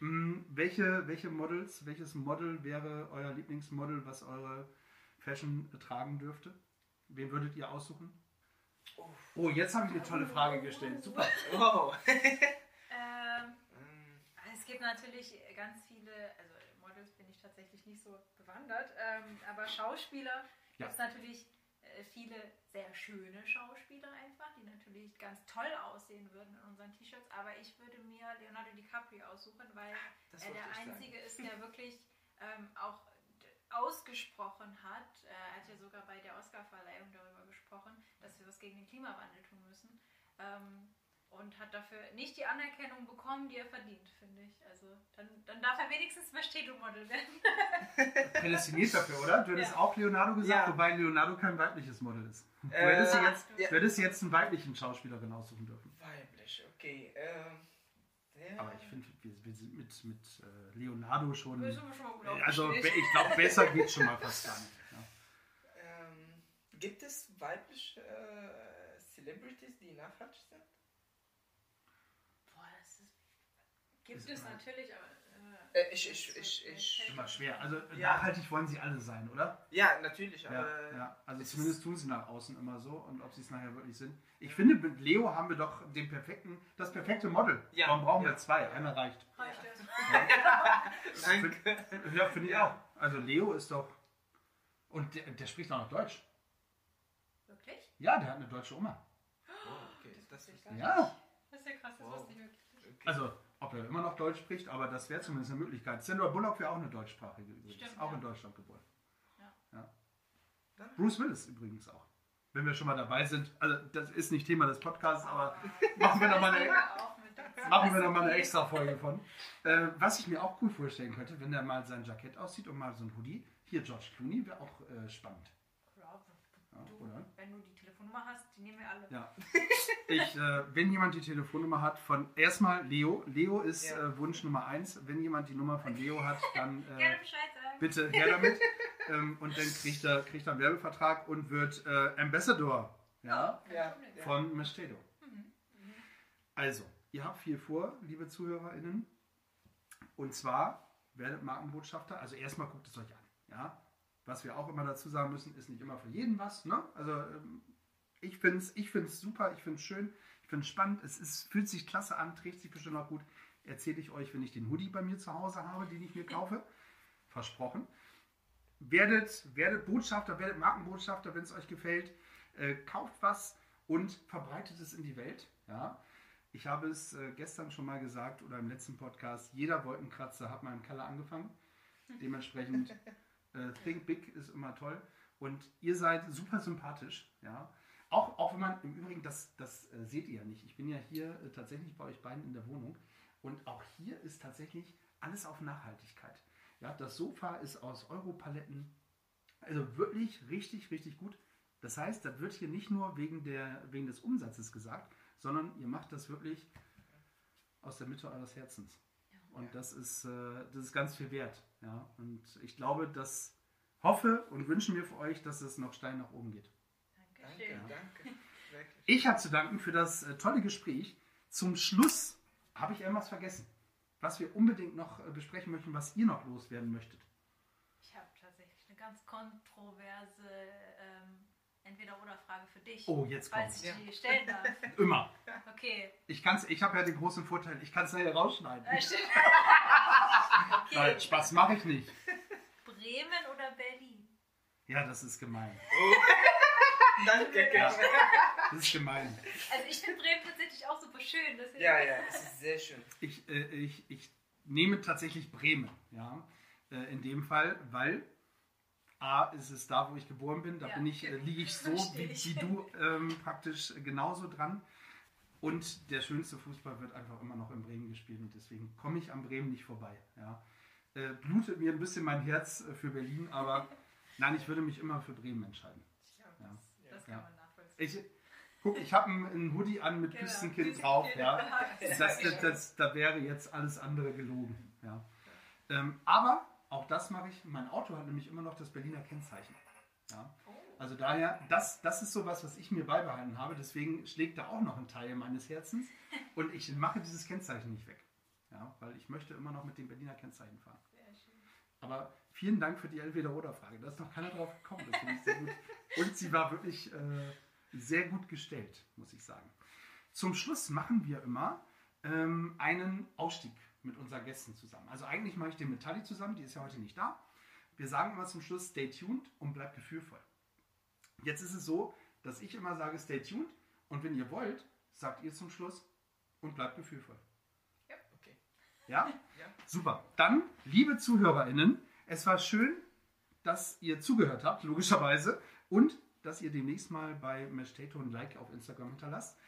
Mm, welche, welche Models, welches Model wäre euer Lieblingsmodel, was eure Fashion tragen dürfte? Wen würdet ihr aussuchen? Oh, jetzt habe ich eine tolle Frage gestellt. Super. Wow. [LAUGHS] Ähm, [LAUGHS] es gibt natürlich ganz viele, also Models bin ich tatsächlich nicht so bewandert, ähm, aber Schauspieler Ja. gibt es natürlich äh, viele sehr schöne Schauspieler einfach, die natürlich ganz toll aussehen würden in unseren T-Shirts, aber ich würde mir Leonardo DiCaprio aussuchen, weil Das er der ich sagen. Einzige ist, der wirklich ähm, auch ausgesprochen hat, äh, er hat ja sogar bei der Oscarverleihung darüber gesprochen, dass wir was gegen den Klimawandel tun müssen. Ähm, und hat dafür nicht die Anerkennung bekommen, die er verdient, finde ich. Also dann, dann darf er wenigstens Machete-Model werden. Prädestiniert dafür, oder? Du hättest Ja. auch Leonardo gesagt, Ja. wobei Leonardo kein weibliches Model ist. Du Äh, hättest, dir jetzt, ja. du hättest jetzt einen weiblichen Schauspielerin aussuchen dürfen. Weiblich, okay. Ähm, Aber ich finde, wir, wir sind mit, mit äh, Leonardo schon. Da sind wir schon mal gut Also aufgestellt. ich glaube, besser geht schon mal fast gar nicht. Ja. Ähm, gibt es weibliche äh, Celebrities, die nachhaltig sind? Boah, das ist, gibt Ist es natürlich, aber... Äh, ich- ich- ich- ich- Immer schwer. Also Ja. nachhaltig wollen sie alle sein, oder? Ja, natürlich, Ja, aber ja. Also es zumindest tun sie nach außen immer so und ob sie es nachher wirklich sind. Ich finde, mit Leo haben wir doch den perfekten, das perfekte Model. Ja. Warum brauchen wir Ja. zwei? Einer reicht. Reicht das? Danke. Ja, finde ich Ja. auch. Also Leo ist doch. Und der, der spricht auch noch Deutsch. Wirklich? Ja, der hat eine deutsche Oma. Oh, okay, das ich ist gar nicht. Ja. Das ist ja krass, das Wow. wusste ich wirklich. okay. Also, ob er immer noch Deutsch spricht, aber das wäre zumindest eine Möglichkeit. Sandra Bullock wäre auch eine deutschsprachige übrigens. Stimmt, auch ja. in Deutschland geboren. Ja. Ja. Dann- Bruce Willis übrigens auch. Wenn wir schon mal dabei sind. Also, das ist nicht Thema des Podcasts, aber machen wir nochmal nehmen eine, machen wir noch mal eine extra Folge von. Äh, was ich mir auch cool vorstellen könnte, wenn der mal sein Jackett aussieht und mal so ein Hoodie. Hier, George Clooney wäre auch äh, spannend. Ja, Ja, Du, oder? wenn du die Telefonnummer hast, die nehmen wir alle. Ja. [LAUGHS] Ich, äh, wenn jemand die Telefonnummer hat von erstmal Leo, Leo ist Ja. äh, Wunsch Nummer eins. Wenn jemand die Nummer von Leo hat, dann [LAUGHS] äh, Gerne Bescheid sagen. bitte her damit. ähm, und dann kriegt er, kriegt er einen Werbevertrag und wird äh, Ambassador ja, Oh, Ja. von Mestedo. Mhm. Also, ihr habt viel vor, liebe ZuhörerInnen. Und zwar werdet Markenbotschafter. Also erstmal guckt es euch an. Ja? Was wir auch immer dazu sagen müssen, ist nicht immer für jeden was. Ne? Also ähm, ich finde es ich find's super, ich finde es schön, ich finde es spannend. Es ist, fühlt sich klasse an, trägt sich bestimmt auch gut. Erzähle ich euch, wenn ich den Hoodie bei mir zu Hause habe, den ich mir kaufe. Versprochen. Werdet, werdet Botschafter, werdet Markenbotschafter, wenn es euch gefällt. Äh, kauft was und verbreitet es in die Welt. Ja? Ich habe es äh, gestern schon mal gesagt oder im letzten Podcast, jeder Wolkenkratzer hat mal im Keller angefangen. Dementsprechend [LAUGHS] äh, Think Big ist immer toll. Und ihr seid super sympathisch. Ja? Auch, auch wenn man, im Übrigen, das, das äh, seht ihr ja nicht. Ich bin ja hier äh, tatsächlich bei euch beiden in der Wohnung. Und auch hier ist tatsächlich alles auf Nachhaltigkeit. Ja, das Sofa ist aus Europaletten. Also wirklich richtig, richtig gut. Das heißt, das wird hier nicht nur wegen, der, wegen des Umsatzes gesagt, sondern ihr macht das wirklich aus der Mitte eures Herzens. Und das ist, äh, das ist ganz viel wert. Ja? Und ich glaube, dass hoffe und wünsche mir für euch, dass es noch steil nach oben geht. Danke. Ich habe zu danken für das äh, tolle Gespräch. Zum Schluss habe ich irgendwas vergessen, was wir unbedingt noch äh, besprechen möchten, was ihr noch loswerden möchtet. Ich habe tatsächlich eine ganz kontroverse ähm, Entweder-Oder-Frage für dich. Oh, jetzt Falls kommt's. ich die stellen darf. [LAUGHS] Immer. Okay. Ich, kann's, ich habe ja den großen Vorteil, ich kann es nachher rausschneiden. Äh, stimmt. [LAUGHS] okay. Nein, Spaß mache ich nicht. Bremen oder Berlin? Ja, das ist gemein. Danke. Ja. Das ist gemein. Also ich finde Bremen tatsächlich auch super schön. Deswegen Ja, ja, es ist sehr schön. Ich, äh, ich, ich nehme tatsächlich Bremen, ja, äh, in dem Fall, weil A ist es da, wo ich geboren bin, da Ja, bin ich, äh, liege ich so wie, wie du ähm, praktisch genauso dran. Und der schönste Fußball wird einfach immer noch in Bremen gespielt und deswegen komme ich am Bremen nicht vorbei. Ja. Äh, blutet mir ein bisschen mein Herz äh, für Berlin, aber nein, ich würde mich immer für Bremen entscheiden. Das Ja. kann man nachvollziehen. Ich, guck, ich habe einen, Hoodie an mit Genau, Küstenkind drauf. Ja. [LAUGHS] Das, das, das, da wäre jetzt alles andere gelogen. Ja. Ähm, aber auch das mache ich. Mein Auto hat nämlich immer noch das Berliner Kennzeichen. Ja. Oh. Also daher, das, das ist sowas, was ich mir beibehalten habe. Deswegen schlägt da auch noch ein Teil meines Herzens. [LAUGHS] Und ich mache dieses Kennzeichen nicht weg. Ja, weil ich möchte immer noch mit dem Berliner Kennzeichen fahren. Sehr schön. Aber vielen Dank für die Entweder-Oder-Frage. Da ist noch keiner drauf gekommen. Das finde ich sehr gut. Und sie war wirklich äh, sehr gut gestellt, muss ich sagen. Zum Schluss machen wir immer ähm, einen Ausstieg mit unseren Gästen zusammen. Also eigentlich mache ich den mit Tali zusammen, die ist ja heute nicht da. Wir sagen immer zum Schluss, stay tuned und bleibt gefühlvoll. Jetzt ist es so, dass ich immer sage, stay tuned und wenn ihr wollt, sagt ihr zum Schluss und bleibt gefühlvoll. Okay. Ja? [LAUGHS] Ja. Super. Dann, liebe ZuhörerInnen, es war schön, dass ihr zugehört habt, logischerweise, und dass ihr demnächst mal bei Meshtato ein Like auf Instagram hinterlasst.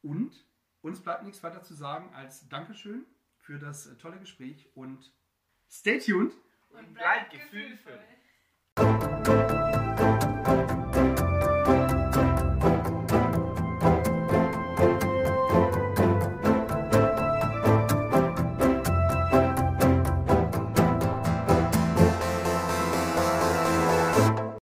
Und uns bleibt nichts weiter zu sagen als Dankeschön für das äh, tolle Gespräch und stay tuned. Und bleib gefühlvoll. gefühlvoll.